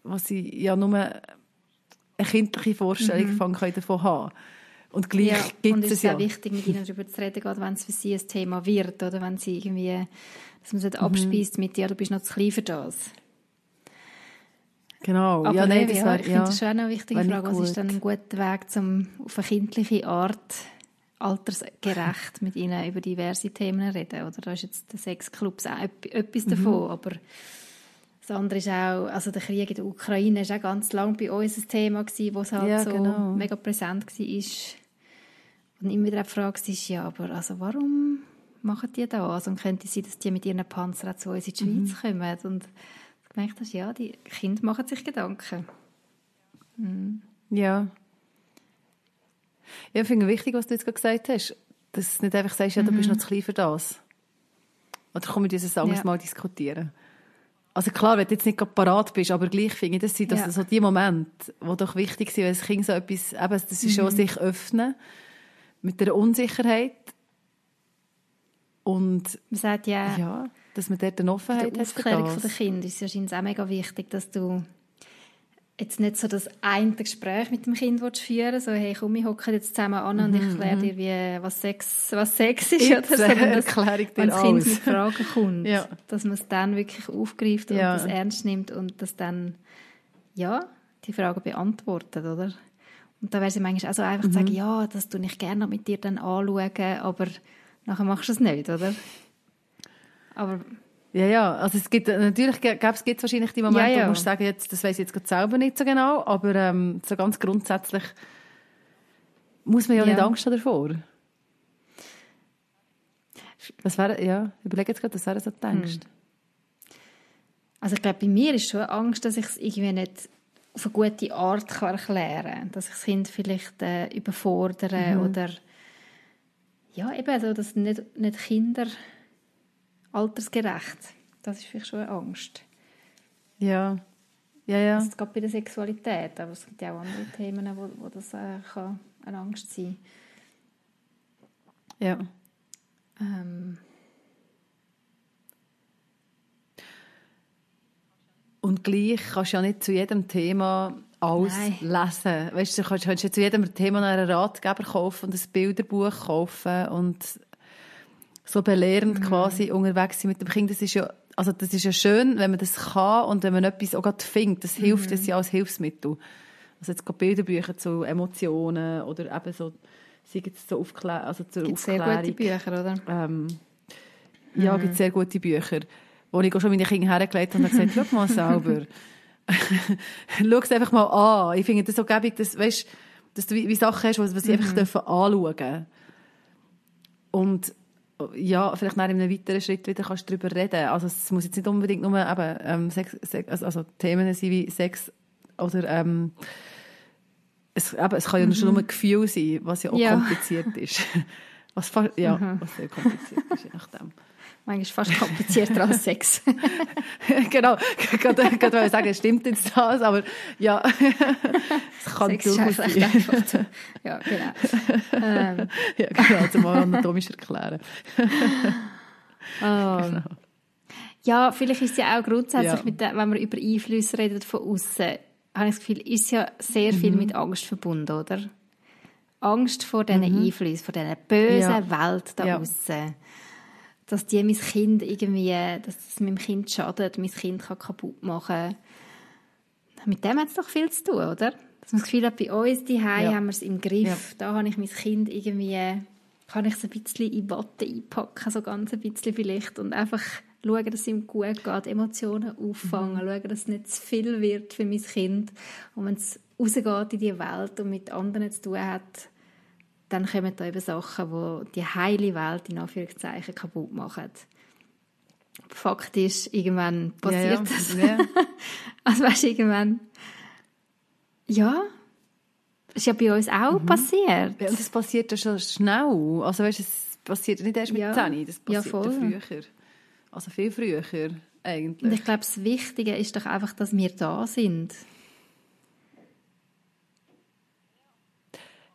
was sie ja nur eine kindliche Vorstellung können davon haben Und gleich Ja, gibt und es es ist ja. auch wichtig, mit ihnen darüber zu reden, gerade wenn es für sie ein Thema wird, oder wenn sie irgendwie, dass man es nicht Mhm. abspeist mit, ja, du bist noch zu klein für das. Genau. Aber ja, nein, das ja, wär, ich finde ja. das schon eine wichtige Frage. Was ist dann ein guter Weg, um auf eine kindliche Art altersgerecht mit ihnen über diverse Themen zu reden? Oder da ist jetzt der Sexclub auch etwas Mhm. davon, aber das andere ist auch, also der Krieg in der Ukraine ist auch ganz lange bei uns ein Thema gewesen, wo es halt Ja, so genau. mega präsent war. Und immer wieder die Frage ist, ja, aber also warum machen die das? Und könnte es sein, dass die mit ihren Panzern zu uns in die Mhm. Schweiz kommen? Und gemerkt hast, ja, die Kinder machen sich Gedanken. Ja. Ja, ich finde wichtig, was du jetzt gerade gesagt hast. Dass du nicht einfach sagst, ja, du bist noch zu klein für das. Oder komm, wir dieses anderes Ja. Mal diskutieren. Also klar, wenn du jetzt nicht gerade parat bist, aber gleich finde ich, das sind Ja. so die Momente, die doch wichtig sind, wenn das Kind so etwas, eben, das ist Mhm. schon sich öffnen mit der Unsicherheit und Man sagt ja, ja, dass man dort eine Offenheit die hat für Aufklärung der Kinder ist wahrscheinlich auch mega wichtig, dass du jetzt nicht so das eine Gespräch mit dem Kind führen so hey, komm, wir hocken jetzt zusammen an und ich erkläre dir, wie, was, Sex, was Sex ist. Mhm, oder? Sondern dass, erkläre wenn das Kind mit Fragen kommt, Ja. dass man es dann wirklich aufgreift und Ja. das ernst nimmt und das dann, ja, die Fragen beantwortet, oder? Und da wäre es ja manchmal auch so einfach Mhm. zu sagen, ja, das tue ich gerne mit dir dann anschauen, aber nachher machst du es nicht, oder? Aber Ja, ja, also es gibt, natürlich gäbe es wahrscheinlich die Momente, Ja, ja. wo du sagen, jetzt, das weiß ich jetzt gerade selber nicht so genau, aber ähm, so ganz grundsätzlich muss man ja, Ja. nicht Angst haben davor. Was wäre, ja, überlege jetzt gerade, was wäre so die Hm. Angst? Also ich glaube, bei mir ist schon Angst, dass ich es irgendwie nicht auf eine gute Art kann erklären kann. Dass ich das Kind vielleicht äh, überfordere oder ja, eben so, dass nicht, nicht Kinder altersgerecht. Das ist vielleicht schon eine Angst. Ja, ja, ja. Das ist gerade bei der Sexualität, aber es gibt ja auch andere Themen, wo, wo das äh, kann eine Angst sein ja. ähm, Und gleich kannst du ja nicht zu jedem Thema alles Nein. lesen. Weißt du, du kannst, kannst ja zu jedem Thema noch einen Ratgeber kaufen und ein Bilderbuch kaufen und so belehrend Mhm. quasi unterwegs sein mit dem Kind. Das ist ja, also das ist ja schön, wenn man das kann und wenn man etwas auch gerade findet. Das hilft Mhm. das ja als Hilfsmittel. Also jetzt gerade Bilderbücher zu Emotionen oder eben so, sei jetzt so Aufklär also zur gibt sehr Aufklärung. gute Bücher, oder? Ähm, ja, es gibt sehr gute Bücher, wo ich auch schon meine Kinder hergelegt habe und gesagt, schau mal selber. schau es einfach mal an. Ich finde das so gäbig, dass, weißt, dass du wie, wie Sachen hast, die sie einfach dürfen anschauen dürfen. Und ja, vielleicht nach einem weiteren Schritt wieder kannst du darüber reden. Also es muss jetzt nicht unbedingt nur eben, ähm, Sex, Sex, also, also Themen sein wie Sex oder ähm, es, eben, es kann ja schon nur ein Gefühl sein, was ja auch Ja. kompliziert ist. Was, ja, was sehr kompliziert ist, je nachdem. Manchmal fast komplizierter als Sex. genau, gerade, gerade wollte ich sagen, stimmt jetzt das, aber ja, es kann Sex ist durchaus recht einfach. zu- Ja, genau. ähm, ja, genau, zum mal anatomisch erklären. oh. Ja, vielleicht ist es ja auch grundsätzlich, Ja. mit wenn man über Einflüsse redet von außen, habe ich das Gefühl, ist ja sehr viel Mhm. mit Angst verbunden, oder? Angst vor diesen Einflüssen, vor dieser bösen Mhm. Ja. Welt da Ja. außen. Dass die mein Kind irgendwie, dass es meinem Kind schadet, mein Kind kann kaputt machen Mit dem hat es doch viel zu tun, oder? Dass man das Gefühl hat, bei uns die Ja. haben wir es im Griff. Da habe ich mein Kind irgendwie, kann ich es ein bisschen in Watte einpacken, so ganz ein bisschen vielleicht, und einfach schauen, dass es ihm gut geht, Emotionen auffangen, schauen, dass es nicht zu viel wird für mein Kind. Und wenn es rausgeht in die Welt und mit anderen zu tun hat, dann kommen da eben Sachen, die die heile Welt in Anführungszeichen kaputt machen. Fakt ist, irgendwann passiert ja, das. Ja. Also weißt irgendwann... Ja, ist ja bei uns auch Mhm. passiert. Und das passiert ja schon schnell. Also weißt, es passiert nicht erst mit Ja. 10, das passiert ja, voll. früher. Also viel früher Und eigentlich. ich glaube, das Wichtige ist doch einfach, dass wir da sind.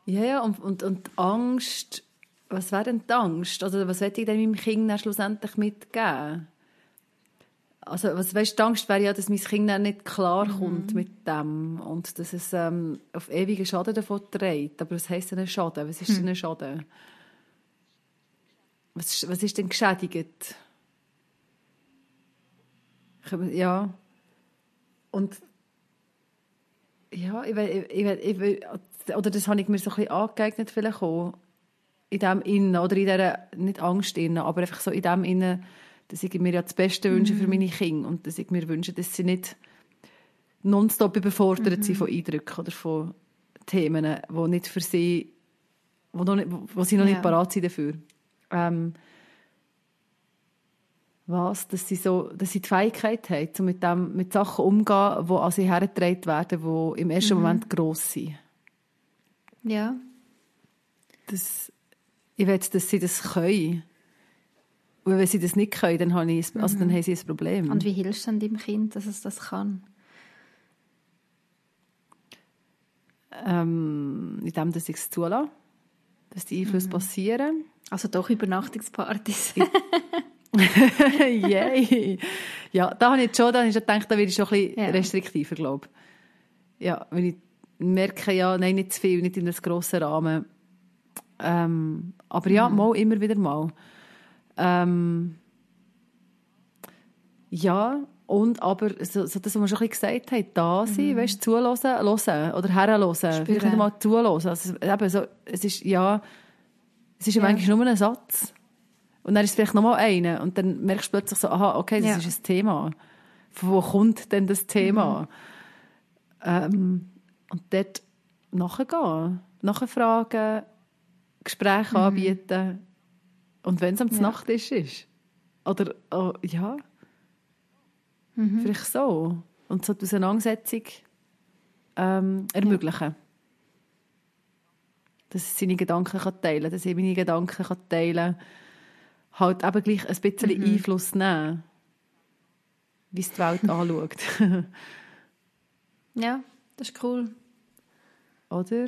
Ja, ja, und, und, und Angst, was wäre denn die Angst? Also was will ich denn meinem Kind dann schlussendlich mitgeben? Also was weißt, die Angst wäre ja, dass mein Kind dann nicht klarkommt mit dem und dass es ähm, auf ewigen Schaden davon trägt. Aber was heisst denn ein Schaden? Was ist denn ein Schaden? Was, ist- was ist denn geschädigt? Ja. Und ja, ich will, ich will, ich will, oder das habe ich mir so ein bisschen angeeignet vielleicht auch, in dem Innen, oder in dieser, nicht Angst innen, aber einfach so in dem Innen, dass ich mir ja das Beste wünsche für meine Kinder und dass ich mir wünsche, dass sie nicht nonstop überfordert sind von Eindrücken oder von Themen, die nicht für sie, wo, noch nicht, wo sie noch Ja. nicht parat sind dafür. Ähm, was, dass sie, so, dass sie die Fähigkeit haben, so mit, dem, mit Sachen umzugehen, die an sie hergetragen werden, die im ersten Moment gross sind. Ja. Das, ich will, dass sie das können. Und wenn sie das nicht können, dann, habe ich, also dann haben sie ein Problem. Und wie hilfst du denn deinem Kind, dass es das kann? ähm, in dem, dass ich es zulasse, dass die Einflüsse passieren. Also doch Übernachtungspartys. Yay! Ja, da habe ich schon, da habe ich schon gedacht, da werde ich schon ein bisschen Ja. restriktiver, glaube ich. Ja, wenn ich merke, ja, nein, nicht zu viel, nicht in einem grossen Rahmen. Ähm, aber ja, mal, immer wieder mal. Ähm, ja, und aber, so, so das, was wir schon ein bisschen gesagt haben, da sein, weißt, zulassen, hören oder herhören. Vielleicht nicht mal zulassen. Also, eben so, es ist, ja, es ist ja, manchmal nur ein Satz. Und dann ist es vielleicht noch mal einer. Und dann merkst du plötzlich so, aha, okay, das Ja. ist ein Thema. Von wo kommt denn das Thema? Ähm, und dort nachgehen. nachfragen, Gespräche Mhm. anbieten. Und wenn es am Ja. Nachttisch ist. Oder, oh, ja, Mhm. vielleicht so. Und so die Auseinandersetzung ähm, ermöglichen. Dass er seine Gedanken kann teilen kann, dass ich meine Gedanken kann teilen kann. Halt eben gleich ein bisschen Mhm. Einfluss nehmen. Wie es die Welt anschaut. Ja, das ist cool. Oder?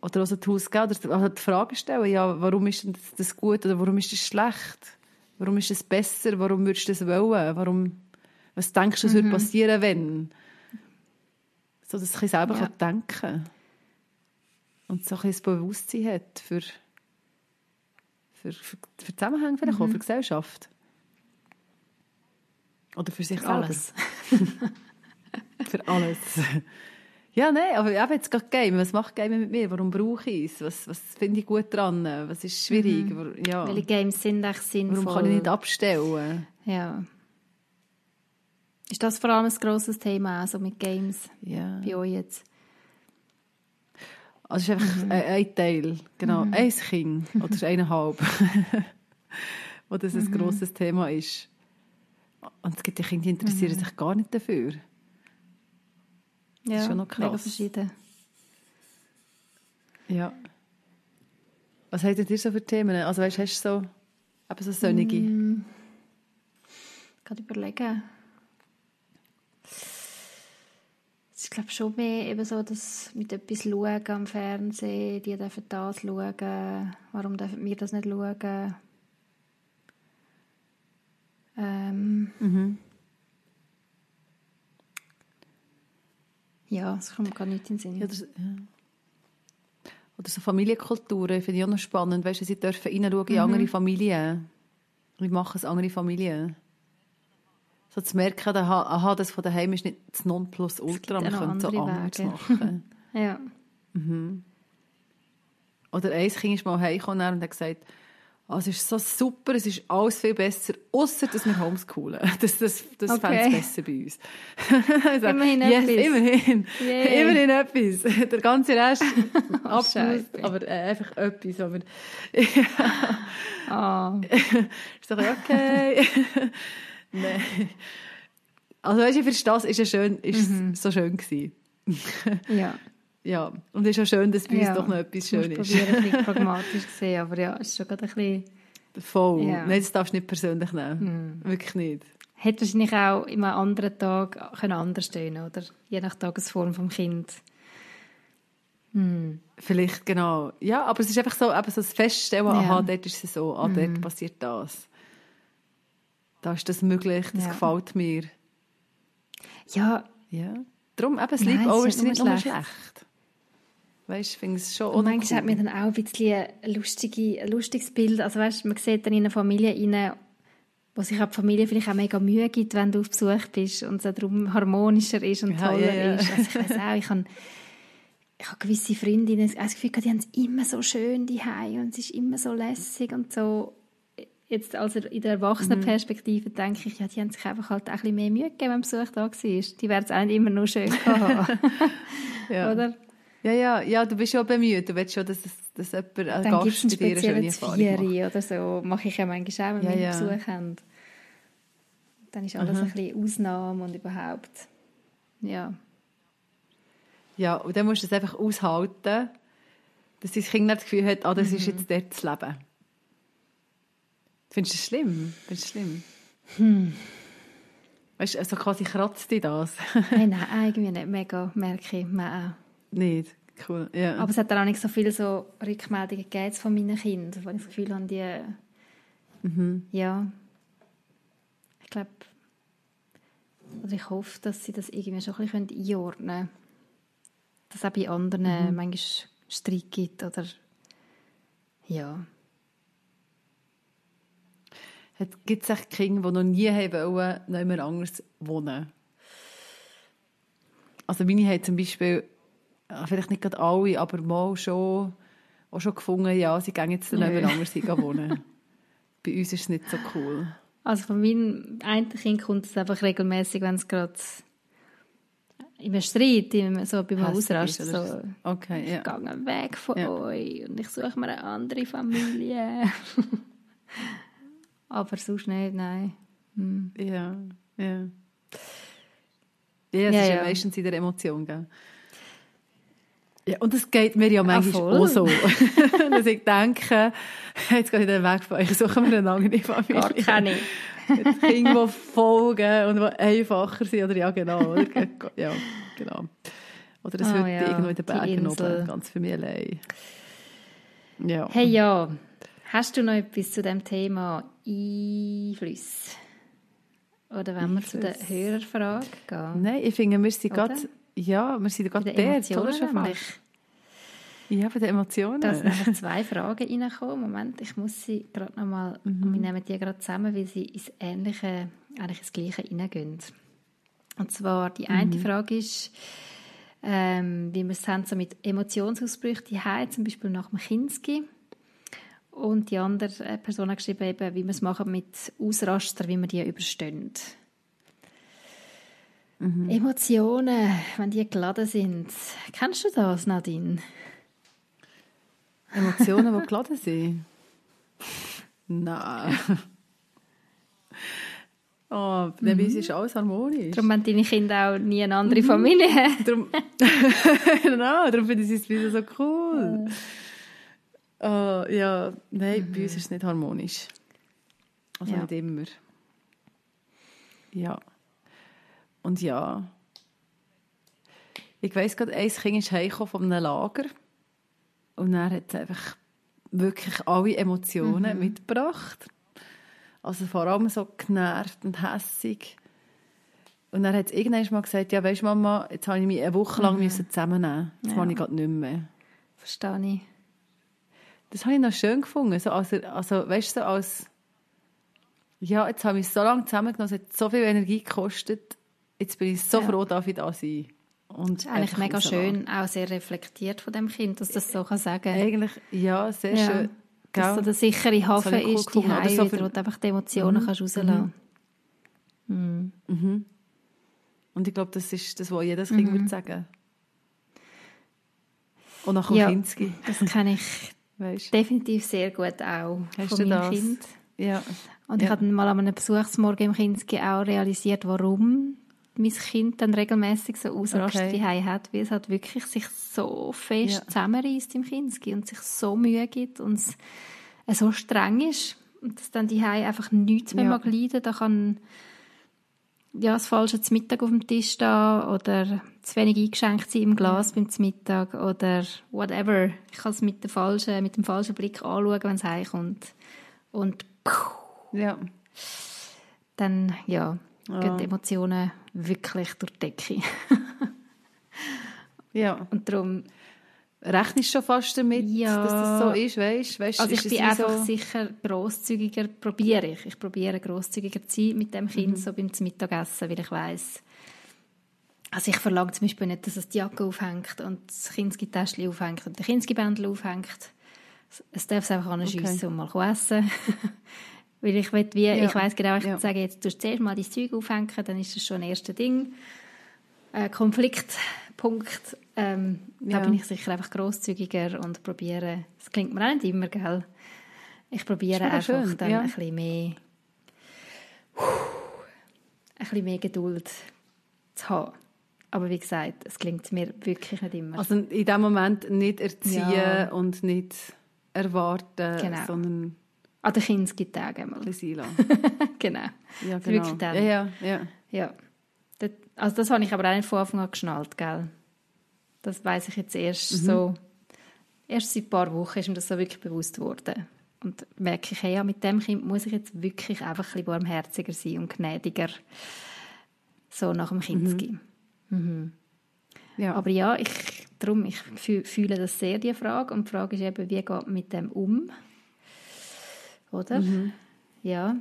Oder also Tools geben, oder also die Frage stellen, ja, warum ist das, gut oder warum ist das schlecht? Warum ist das besser? Warum würdest du das wollen? Warum, was denkst du, was würde passieren, wenn? So, dass ich selber Ja. kann denken Und so ein bisschen Bewusstsein hat für, für, für, für Zusammenhänge vielleicht auch, für Gesellschaft. Oder für sich Für alles. Für alles. Ja, nein, aber eben jetzt gerade Game. Was macht Game mit mir? Warum brauche ich es? Was, was finde ich gut dran? Was ist schwierig? Wo- Ja. Welche Games sind echt sinnvoll? Warum kann ich nicht abstellen? Ja. Ist das vor allem ein grosses Thema, also mit Games Ja. bei euch jetzt? Also es ist einfach ein, ein Teil, genau, ein Kind oder eineinhalb, wo das ein grosses Thema ist. Und es gibt ja Kinder, die interessieren sich gar nicht dafür. Ja, ist schon noch mega krass. verschieden. Ja. Was habt ihr so für Themen? Also weißt, hast du so, eben so sonnige? Mm. Gerade überlegen. Ist glaube schon mehr eben so, dass mit etwas schauen am Fernsehen, die dürfen das schauen, warum dürfen wir das nicht schauen? Ähm, Mhm. Ja, das kommt gar nicht in den Sinn. Ja, das, ja. Oder so Familienkulturen finde ich auch noch spannend. Weißt du, sie dürfen reinschauen in andere Familien. Wie machen es andere Familien? So zu merken, aha, aha, das von daheim ist nicht das Nonplusultra, man könnte so andere anders Wege. machen. Ja. Oder ein Kind ist mal heimgekommen und hat gesagt, ah, es ist so super, es ist alles viel besser, außer dass wir homeschoolen. Das, das, das Okay. fände es besser bei uns. Ich sage, Immerhin yes, etwas. Immerhin. Yay. Immerhin etwas. Der ganze Rest, absolut, Scheiße. aber äh, einfach etwas. Aber Ah, ist doch okay. Nein. Also weißt du, für das ist es schön, ist Mhm. so schön gewesen. ja. Ja, und es ist auch schön, dass bei uns ja. doch noch etwas schön ist. probieren, ein bisschen pragmatisch zu sehen, aber ja, es ist schon gerade ein bisschen... Voll. Ja. Hm. Nein, das darfst du nicht persönlich nehmen. Wirklich nicht. Hätte wahrscheinlich auch in einem anderen Tag können anders stehen, oder? Je nach Tagesform vom Kind. Vielleicht, genau. Ja, aber es ist einfach so, eben so das Feststellen, Ja. Aha, dort ist es so, ah, dort passiert das. Da ist das möglich, das Ja. gefällt mir. Ja, Ja. Darum, eben, Nein, Sleepover es ist ist nicht nur nur schlecht. Weißt du, ich finde es schon und manchmal hat cool. man dann auch ein bisschen ein, lustige, ein lustiges Bild. Also weißt, man sieht dann in einer Familie rein, wo sich auch die Familie vielleicht auch mega Mühe gibt, wenn du auf Besuch bist und es darum harmonischer ist und Ja, toller ja, ja. ist. Also ich weiß auch, ich habe, ich habe gewisse Freundinnen habe das Gefühl, die haben es immer so schön die und es ist immer so lässig und so. Jetzt also in der Erwachsenenperspektive denke ich, ja, die haben sich einfach halt auch ein bisschen mehr Mühe gegeben, wenn Besuch da war. Die werden es auch nicht immer nur schön haben. Ja. Oder? Ja, ja, ja, du bist schon bemüht. Du willst schon, dass, dass jemand, ein Dann gibt es Gast einen bei dir eine schöne Erfahrung. Zvieri oder so. Mache ich ja manchmal auch, wenn Ja, wir ja. Besuch haben. Dann ist alles ein bisschen Ausnahme und überhaupt. Ja. Ja, und dann musst du es einfach aushalten, dass dein Kind nicht das Gefühl hat, ah, das Mhm. ist jetzt dort das Leben. Findest du das schlimm? Findest du schlimm? Hm. Weißt du, also quasi kratzt dich das? Nein, nein, irgendwie nicht mega, merke ich. Nein. Nicht. Cool. Ja. Aber es hat dann auch nicht so viele so Rückmeldungen gegeben von meinen Kindern, wo ich das Gefühl habe, die... Mhm. Ja. Ich glaube... Oder ich hoffe, dass sie das irgendwie schon ein bisschen einordnen können. Dass es auch bei anderen Mhm. manchmal Streit gibt oder... Ja. Gibt es Kinder, die noch nie haben wollen, noch anders wohnen? Also meine haben zum Beispiel, vielleicht nicht gerade alle, aber mal schon, auch schon gefunden, ja, sie gehen jetzt jemand anders hin wohnen. Bei uns ist es nicht so cool. Also von meinem einen Kind kommt es einfach regelmäßig, wenn es gerade im Streit, im, so beim Hässig Ausrast, ist, oder so, Okay, ja. ich gehe weg von Ja. euch und ich suche mir eine andere Familie. Aber sonst nicht, nein. Hm. Ja, ja. Ja, es Ja, ist ja ja. meistens in der Emotion, gell? Ja, und es geht mir ja manchmal voll. auch so. dass ich denke, jetzt gehe ich den Weg von euch, suchen wir eine andere Familie. Gar keine. Mit Kindern, die folgen und die einfacher sind. Oder ja, genau. Oder? Ja, genau. Oder es Ah, wird ja, irgendwo in den Bergen oben, ganz für mich allein. Ja. Hey ja, hast du noch etwas zu dem Thema Einfluss? Oder wenn wir zu der. Hörerfrage gehen? Nein, ich finde, wir sind gerade, ja, wir sind gerade dort, Emotionen oder schon fast? Ja, bei den Emotionen. Da sind zwei Fragen reingekommen. Moment, ich muss sie gerade nochmal, Mhm. wir nehmen die gerade zusammen, weil sie ins Ähnliche, eigentlich ins Gleiche hineingehen. Und zwar, die eine Mhm. Frage ist, ähm, wie wir es haben, so mit Emotionsausbrüchen die zum Beispiel nach dem Kinski. Und die andere äh, Person hat geschrieben, eben, wie wir es machen mit Ausraster, wie wir die überstehen. Mhm. Emotionen, wenn die geladen sind. Kennst du das, Nadine? Emotionen, die geladen sind? Nein. Oh, bei uns ist alles harmonisch. Darum haben deine Kinder auch nie eine andere Familie. Darum, genau, darum finde ich es wieder so cool. Oh, ja, nein, bei uns ist es nicht harmonisch. Also Ja. nicht immer. Ja. Und ja. Ich weiss gerade, ein Kind ist heimgekommen von einem Lager. Und er hat einfach wirklich alle Emotionen mitgebracht. Also vor allem so genervt und hässig. Und dann hat es irgendwann mal gesagt, ja, weisst Mama, jetzt habe ich mich eine Woche lang müssen zusammennehmen. Jetzt Ja. mache ich gerade nicht mehr. Verstehe ich. Das habe ich noch schön gefunden. So, also, also, weißt du, so als, ja, jetzt habe ich mich so lange zusammengenommen, es hat so viel Energie gekostet, jetzt bin ich so froh, darf ich da sein. Und Das ist eigentlich mega rauslassen. schön, auch sehr reflektiert von dem Kind, dass das so kann sagen kann. Eigentlich, ja, sehr Ja. schön. Dass so der sichere Hafen cool ist, die Hause so wieder, wo du einfach die Emotionen kannst rauslassen Und ich glaube, das ist das, was jedes Kind würde sagen. Und nach Mhm. Ja. Kinski, Das kenne ich weißt definitiv sehr gut auch Hast von du meinem das? Kind. Ja. Und ich Ja. habe dann mal an einem Besuchsmorgen im Kinski auch realisiert, warum mein Kind dann regelmäßig so Ausraster Okay. hat, weil es halt wirklich sich so fest Ja. zusammenreißt im Kinski und sich so Mühe gibt und es äh, so streng ist und dass dann die einfach nichts mehr Ja. mag leiden. Da kann ja, das Falsche Mittag auf dem Tisch stehen oder zu wenig eingeschenkt sein im Glas beim Mittag oder whatever. Ich kann es mit, der falschen, mit dem falschen Blick anschauen, wenn es heimkommt. Und puh, ja. dann ja, Ja. gehen die Emotionen wirklich durch die Decke. Ja. Und darum, Rechnest du schon fast damit, Ja. dass das so ist, weißt, weißt also ich bin einfach so, sicher grosszügiger, probiere ich. Ich probiere grosszügiger zu sein mit dem Kind, so beim Mittagessen, weil ich weiß also ich verlange zum Beispiel nicht, dass es die Jacke aufhängt und das Kindsgi-Täschchen aufhängt und der Kindsgi-Bändel aufhängt. Es darf es einfach anschiessen Okay. und mal essen. Weil ich will, wie, Ja. ich weiß genau, ich Ja. sage jetzt, du zuerst mal dein Zeug aufhängen, dann ist das schon ein erstes Ding. Äh, Konfliktpunkt, ähm, da Ja. bin ich sicher einfach grosszügiger und probiere, das klingt mir auch nicht immer, gell? Ich probiere einfach schön, dann ein bisschen mehr ein bisschen mehr Geduld zu haben. Aber wie gesagt, es klingt mir wirklich nicht immer. Also in dem Moment nicht erziehen und nicht erwarten, Genau. sondern An den Kindstagen einmal. lassen. genau. Ja, genau. wirklich dann. Ja, ja, ja. Ja. Das, also das habe ich aber auch nicht von Anfang an geschnallt, gell? Das weiß ich jetzt erst Mhm. so, erst seit ein paar Wochen ist mir das so wirklich bewusst geworden. Und merke ich, hey, ja, mit dem Kind muss ich jetzt wirklich einfach ein bisschen barmherziger sein und gnädiger. So nach dem Kindesgeben. ja. Aber ja, ich, darum, ich fü- fühle das sehr, die Frage. Und die Frage ist eben, wie geht man mit dem um? Oder? Mhm. Ja.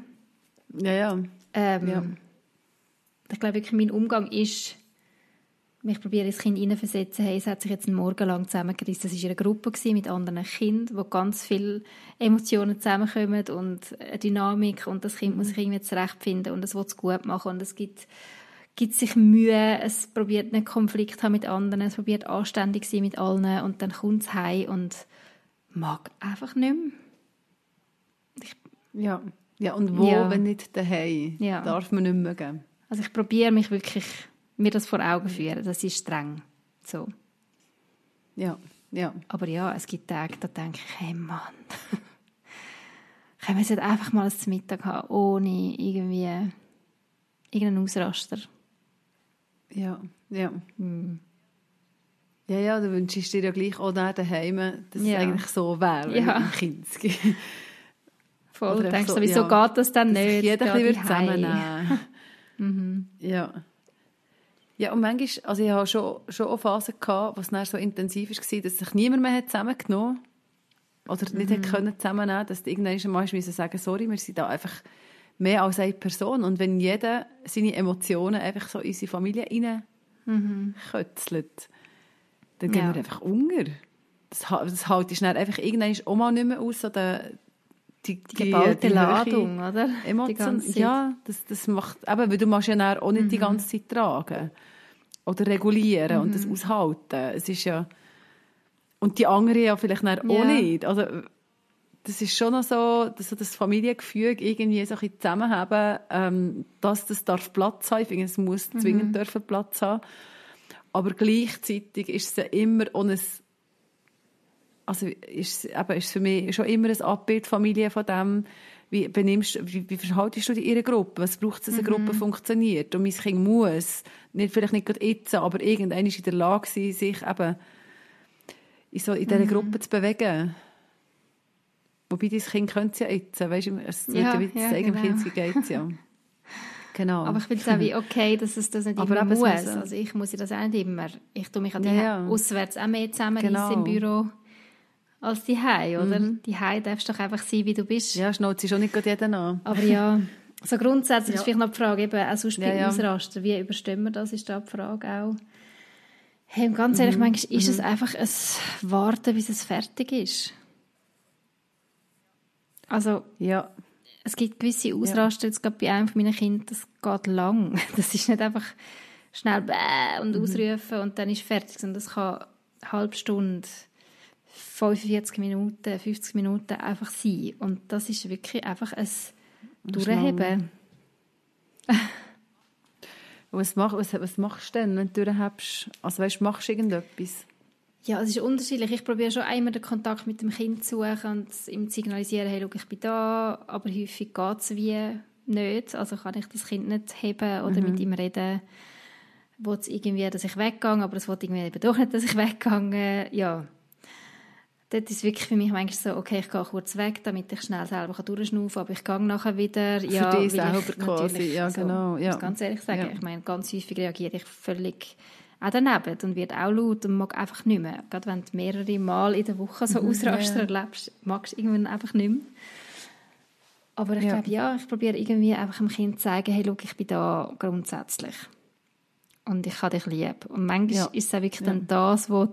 ja, ja. Ähm, Ja. Ich glaube wirklich, mein Umgang ist, ich probiere das Kind hineinversetzen, hey, es hat sich jetzt einen Morgen lang zusammengerissen. Das war in einer Gruppe mit anderen Kindern, wo ganz viele Emotionen zusammenkommen und eine Dynamik und das Kind muss sich irgendwie zurechtfinden und es will es gut machen und es gibt gibt sich Mühe, es probiert einen Konflikt haben mit anderen, es probiert anständig sein mit allen und dann kommt es heim und mag einfach nicht mehr. Ja. ja, und wo, Ja. wenn nicht daheim? Ja. Darf man nicht mehr geben. Also ich probiere mich wirklich, mir das vor Augen führen, das ist streng. So. Ja, ja. Aber ja, es gibt Tage, da denke ich, hey Mann, können wir nicht einfach mal zum Mittag haben, ohne irgendwie irgendeinen Ausraster. Ja, ja. Hm. Ja, ja, du wünschst dir ja gleich auch da daheim, dass Ja. es eigentlich so wäre, wenn Ja. ja. Kind. Voll, Oder du denkst so, so, wieso ja, geht das dann nicht? jeder ein bisschen zusammennehmen Mhm. Ja. Ja, und manchmal, also ich hatte schon, schon auch Phasen, gehabt, wo es dann so intensiv war, dass sich niemand mehr hat zusammengenommen hat. Oder nicht Mhm. hat können zusammennehmen dass du irgendwann mal hast müssen sagen sorry, wir sind da einfach mehr als eine Person. Und wenn jeder seine Emotionen einfach so in unsere Familie reinkötzelt, dann gehen Ja. wir einfach unter. Das, das halte ich dann einfach irgendwann auch mal nicht mehr aus, so der, die, Die geballte die. Ladung, oder? Emotion. Mhm. ja, das, das macht, eben, weil du machst ja dann auch nicht die ganze Zeit tragen. Oder regulieren und das Mhm. aushalten. Es ist ja, und die anderen ja vielleicht dann auch Ja. nicht. Also, das ist schon noch so, dass das Familiengefüge irgendwie so ein bisschen zusammenhaben, ähm, dass das darf Platz haben. Ich finde, es muss Mhm. zwingend dürfen Platz haben. Aber gleichzeitig ist es ja immer ein also ist, eben, ist für mich schon immer ein Abbild Familie von dem, wie benimmst, wie, wie verhaltest du dich in einer Gruppe? Was braucht es, dass eine Gruppe funktioniert? Und mein Kind muss, nicht, vielleicht nicht gerade jetzt, aber irgendwann ist in der Lage sein, sich eben in, so, in dieser Gruppe zu bewegen. Wobei dein Kind könnte es ja jetzt, weißt du, es Ja, wie ja, genau. Kind, wie geht's ja. Genau. Aber ich finde es auch wie okay, dass es das nicht Aber immer muss. Also ich muss ja das auch nicht immer. Ich tue mich an die ja, ja. auswärts auch mehr zusammen Genau. im Büro als die oder? Die darfst doch einfach sein, wie du bist. ja, schnauzt sich schon nicht gerade jeden an. Aber ja, so grundsätzlich ist vielleicht noch die Frage, eben, auch sonst bei Ja, ja. Ausraster, wie überstehen wir das, ist da die Frage auch. Hey, ganz Mhm, ehrlich, manchmal ist es einfach ein Warten, bis es fertig ist. Also, Ja, es gibt gewisse Ausraster, jetzt gerade bei einem von meinen Kindern, das geht lang. Das ist nicht einfach schnell bäh und ausrufen und dann ist fertig, sondern das kann eine halbe Stunde, 45 Minuten, 50 Minuten einfach sein. Und das ist wirklich einfach ein Durchheben. Was, mach, was, was machst du denn, wenn du durchhebst? Also weißt, machst du irgendetwas? Ja, es ist unterschiedlich. Ich probiere schon einmal den Kontakt mit dem Kind zu suchen und ihm zu signalisieren, hey, schau, ich bin da, aber häufig geht es wie nicht. Also kann ich das Kind nicht heben oder mit ihm reden. Will es irgendwie, dass ich weggehe, aber es will irgendwie eben doch nicht, dass ich weggehe. Ja. Dort ist wirklich für mich manchmal so, okay, ich gehe kurz weg, damit ich schnell selber durchschnaufen kann, aber ich gehe nachher wieder. ja, dich selber quasi, ja, so, genau, muss ja. ganz ehrlich sagen, Ja. ich meine, ganz häufig reagiere ich völlig auch daneben und wird auch laut und mag einfach nicht mehr. Gerade wenn du mehrere Mal in der Woche so Ausraster ja. erlebst, magst du irgendwann einfach nicht mehr. Aber ich Ja. glaube, ja, ich probiere irgendwie einfach dem Kind zu sagen, hey, schau, ich bin da grundsätzlich. Und ich habe dich lieb. Und manchmal Ja. ist es auch wirklich dann das, was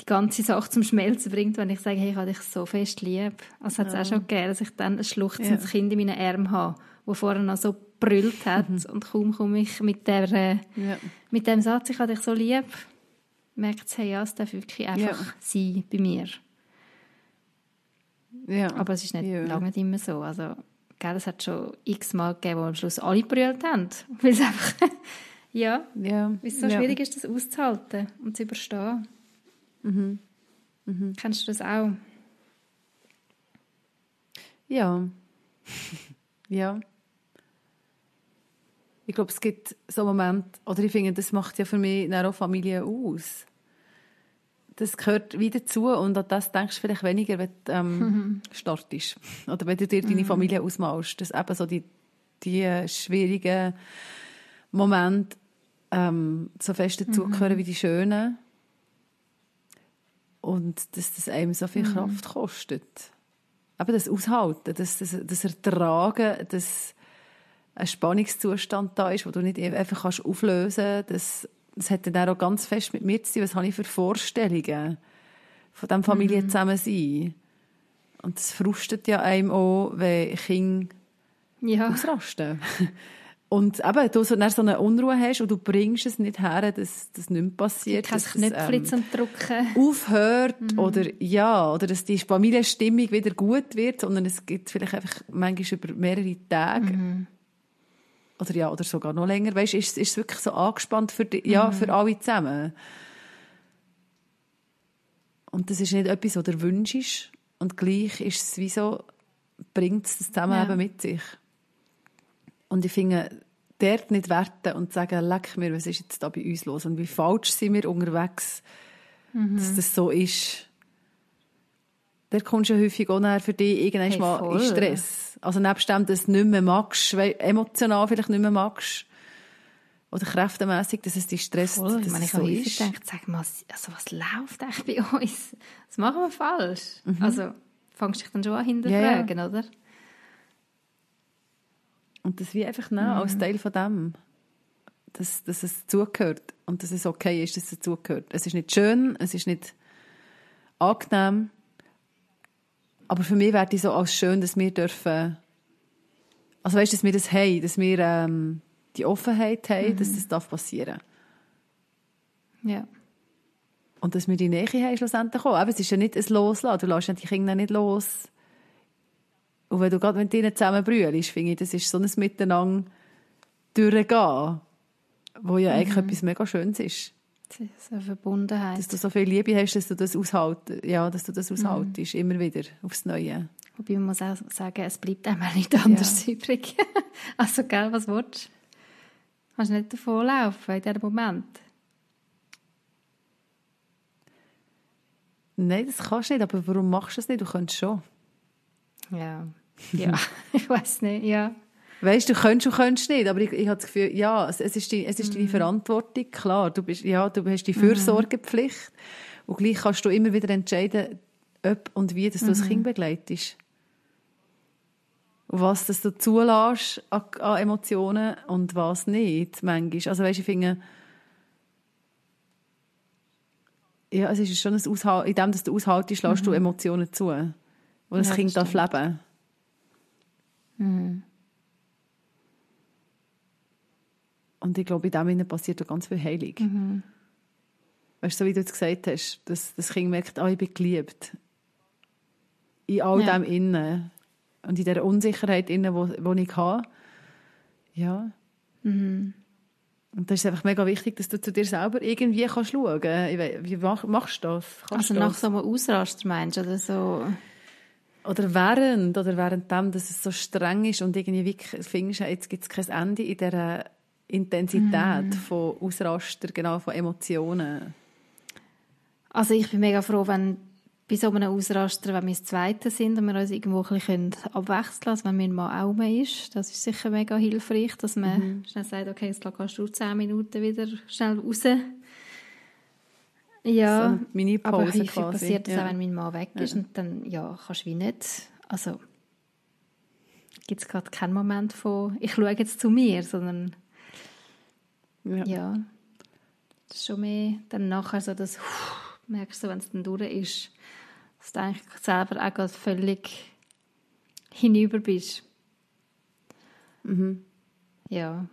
die ganze Sache zum Schmelzen bringt, wenn ich sage, hey, ich habe dich so fest lieb. Also hat es auch schon gegeben, dass ich dann ein schluchzendes Ja. Kind in meinen Armen habe, das vorher noch so brüllt hat. Und kaum komme ich mit, der, äh, Ja. mit dem Satz, ich habe dich so lieb, merkt es, hey, ja, es darf wirklich einfach Ja. sein bei mir. ja. Aber es ist nicht Ja. lange nicht immer so. Also, gell, es hat schon x-mal gegeben, wo am Schluss alle brüllt haben. Weil es einfach, ja, ja. weil es so ja. schwierig ist, das auszuhalten und zu überstehen. Mhm. Kennst du das auch? Ja. ja. Ich glaube, es gibt so Momente, oder ich finde, das macht ja für mich auch Familie aus. Das gehört wieder dazu und an das denkst du vielleicht weniger, wenn du ähm, startest. Oder wenn du dir deine Familie ausmalst. Dass eben so die, die schwierigen Momente ähm, so fest dazugehören wie die schönen. Und dass das einem so viel Kraft kostet. Eben das Aushalten, das, das, das Ertragen, dass ein Spannungszustand da ist, wo du nicht einfach kannst auflösen kannst. Das, das hat dann auch ganz fest mit mir zu tun. Was habe ich für Vorstellungen von diesem Familienzusammensein? Und das frustet ja einem auch, wenn Kinder Ja. ausrasten. Und eben, du so, eine Unruhe hast und du bringst es nicht her, dass das nicht mehr passiert. Dass es, Knöpfchen ähm, Drücken. aufhört oder ja, oder dass die Familienstimmung wieder gut wird, sondern es gibt vielleicht einfach manchmal über mehrere Tage oder ja, oder sogar noch länger, weißt, ist, ist es wirklich so angespannt für die, ja, für alle zusammen. Und das ist nicht etwas, was du wünschst und gleich ist es wie so, bringt es das Zusammenleben Ja. mit sich. Und ich finde, dort nicht werten und sagen, leck mir, was ist jetzt da bei uns los und wie falsch sind wir unterwegs, dass das so ist. Der kommst du ja häufig auch für dich irgendwann Hey, mal in. Stress. Also nebst dem, dass du nicht mehr magst, weil emotional vielleicht nicht mehr magst, oder kräftemässig, dass es dich stresst, Voll. Ich dass meine, es ich habe so häufig ist. gedacht, sag mal, also was läuft eigentlich bei uns? Was machen wir falsch? Mhm. Also, fangst du dich dann schon an hinterfragen, oder? Und das wie einfach nehmen, Mhm. als Teil von dem. Dass, dass es zugehört und dass es okay ist, dass es dazugehört. Es ist nicht schön, es ist nicht angenehm, aber für mich wäre es so als schön, dass wir dürfen, also weißt, dass wir das haben, dass wir ähm, die Offenheit haben, dass Mhm. das darf passieren Ja. Und dass wir die Nähe haben schlussendlich auch. Aber es ist ja nicht ein Loslassen, du lässt ja die Kinder nicht los. Und wenn du gerade mit ihnen zusammen brüllst, finde ich, das ist so ein Miteinander durchgehen, wo ja eigentlich etwas mega Schönes ist. So eine Verbundenheit. Dass du so viel Liebe hast, dass du das aushalt, ja, dass du das aushaltest, immer wieder aufs Neue. Wobei man muss auch sagen, es bleibt einem auch nicht anders übrig. also, gell, was willst du? Kannst nicht davonlaufen in diesem Moment. Nein, das kannst du nicht, aber warum machst du es nicht? Du könntest schon. Ja. Ja, ich weiß nicht, ja. Weißt du, du könntest und könntest nicht, aber ich, ich habe das Gefühl, ja, es, es ist, die, es ist deine Verantwortung, klar, du, bist, ja, du hast die Fürsorgepflicht. Und gleich kannst du immer wieder entscheiden, ob und wie dass du das Kind begleitest. Und was dass du zulässt an, an Emotionen und was nicht, manchmal. Also weißt, ich finde, ja, es ist schon ein Aushalt, in dem, dass du aushaltest, lässt du Emotionen zu, wo das Ja, Kind darf leben Und ich glaube, in dem Sinne passiert auch ganz viel Heilung. Weißt du, so wie du jetzt gesagt hast, dass das Kind merkt, ah, ich bin geliebt. In all Ja. dem innen. Und in dieser Unsicherheit innen, wo, wo ich habe. Ja. Und das ist einfach mega wichtig, dass du zu dir selber irgendwie kannst schauen kannst. Wie mach, machst du das? Kannst Also nach das? so einem Ausraster meinst du, oder so? Oder während, oder während dem, dass es so streng ist und irgendwie wirklich findest, jetzt gibt es kein Ende in dieser Intensität von Ausraster, genau, von Emotionen. Also ich bin mega froh, wenn bei so einem Ausraster, wenn wir das Zweite sind und wir uns irgendwo ein bisschen abwechseln können, also wenn mein Mann auch mehr ist. Das ist sicher mega hilfreich, dass man schnell sagt, okay, jetzt gehst du zehn Minuten wieder schnell raus. So Ja, eine Mini-Pause aber häufig quasi. passiert das Ja. auch, wenn mein Mann weg ist und dann, ja, kannst du wie nicht, also gibt es gerade keinen Moment von, ich schaue jetzt zu mir, sondern Ja. ja, das ist schon mehr dann nachher so das merkst du, wenn es dann durch ist, dass du eigentlich selber auch gerade völlig hinüber bist. Ja.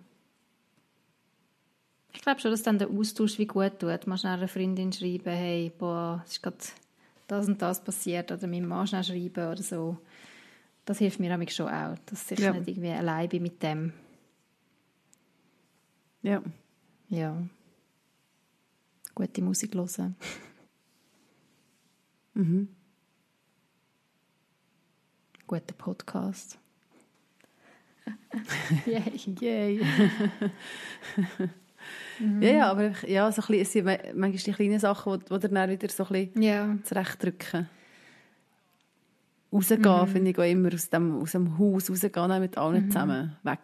Ich glaube schon, dass dann der Austausch wie gut tut. Mal schnell einer Freundin schreiben, hey, boah, es ist gerade das und das passiert oder meinem Mann schnell schreiben oder so. Das hilft mir nämlich schon auch, dass ich Ja. nicht irgendwie allein bin mit dem. ja. Ja. Gute Musik hören. Guter Podcast. Yay. Yay. Ja, ja, aber ich- ja, so ein bisschen, es sind ma- manchmal die kleinen Sachen, die, die dann wieder so ein bisschen Ja. zurechtdrücken. Rausgehen, finde ich auch immer, aus dem, aus dem Haus rausgehen, mit allen zusammen, weg.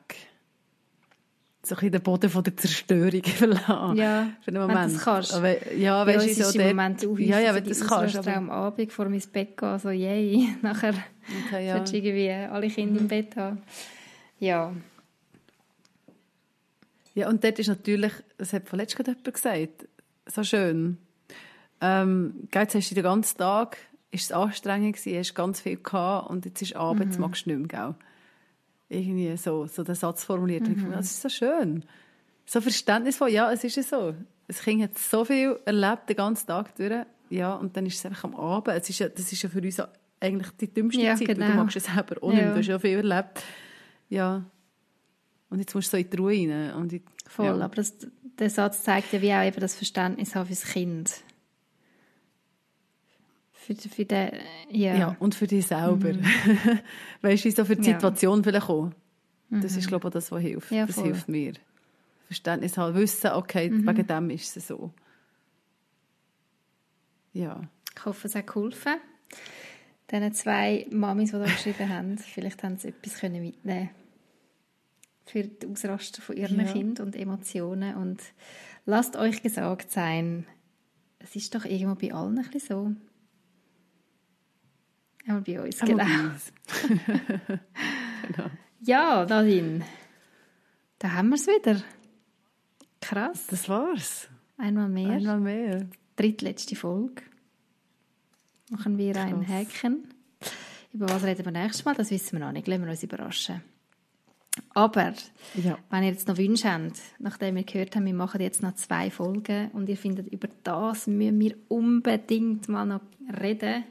So ein bisschen den Boden von der Zerstörung verlassen. Ja, für einen wenn Moment. du das kannst. Aber, ja, weißt uns du, ist so im dort- Moment auch Ja, ja, wenn du das kannst. Aber, am Abend vor ins Bett gehen, so yay, nachher okay, ja. solltest du irgendwie alle Kinder im Bett haben. Ja, Ja, und dort ist natürlich, das hat vorletzt gerade jemand gesagt, so schön. Ähm, jetzt hast du den ganzen Tag, ist es anstrengend gewesen, hast ganz viel gehabt und jetzt ist Abend, jetzt magst du nicht mehr, gell? irgendwie so, so den Satz formuliert. Mhm. Und ich fand, das ist so schön. So verständnisvoll. Ja, es ist ja so. Das Kind hat so viel erlebt, den ganzen Tag durch. Ja, und dann ist es einfach am Abend. Es ist ja, das ist ja für uns eigentlich die dümmste Ja, Zeit, genau. weil du magst es selber auch nicht. Ja. Du hast ja viel erlebt. Ja. Und jetzt musst du so in die Ruhe rein. Und ich, Voll, ja. aber das, der Satz zeigt ja wie auch eben das Verständnis haben fürs Kind. Für, für den, ja. Ja, und für dich selber. weißt du, so für die Ja. Situation vielleicht auch. Das ist, glaube ich, das, was hilft. Ja, das voll. hilft mir. Verständnis haben, wissen, okay, wegen dem ist es so. Ja. Ich hoffe, es hat geholfen. Diesen zwei Mamis, die da geschrieben haben, vielleicht haben sie etwas können mitnehmen für die Ausrasten von ihren Ja. Kindern und Emotionen. Und lasst euch gesagt sein, es ist doch irgendwo bei allen ein bisschen so. Auch bei uns, genau. Einmal bei uns. genau. Ja, Nadine, da haben wir es wieder. Krass. Das war's. Einmal mehr. Einmal mehr. drittletzte Folge. Machen wir ein Krass. Häkchen. Über was reden wir nächstes Mal? Das wissen wir noch nicht. Lassen wir uns überraschen. Aber, Ja. wenn ihr jetzt noch Wünsche habt, nachdem wir gehört haben, wir machen jetzt noch zwei Folgen und ihr findet, über das müssen wir unbedingt mal noch reden,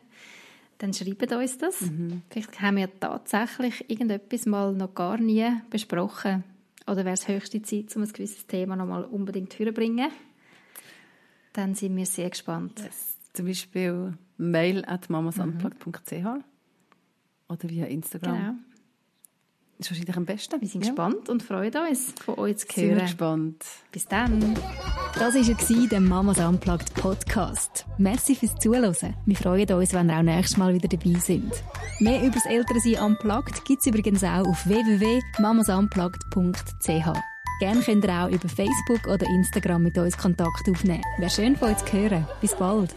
dann schreibt uns das. Vielleicht haben wir tatsächlich irgendetwas mal noch gar nie besprochen. Oder wäre es höchste Zeit, um ein gewisses Thema noch mal unbedingt vorzubringen? Dann sind wir sehr gespannt. Zum Beispiel mail at mamasunplugged.ch oder via Instagram. Genau. Ist wahrscheinlich am besten. Wir sind Ja. gespannt und freuen uns, von euch zu Sind wir hören. gespannt. Bis dann. Das war er, der Mamas Unplugged Podcast. Merci fürs Zuhören. Wir freuen uns, wenn ihr auch nächstes Mal wieder dabei sind. Mehr über das Elternsein Unplugged gibt es übrigens auch auf www.mamasunplugged.ch. Gerne könnt ihr auch über Facebook oder Instagram mit uns Kontakt aufnehmen. Wäre schön von euch zu hören. Bis bald.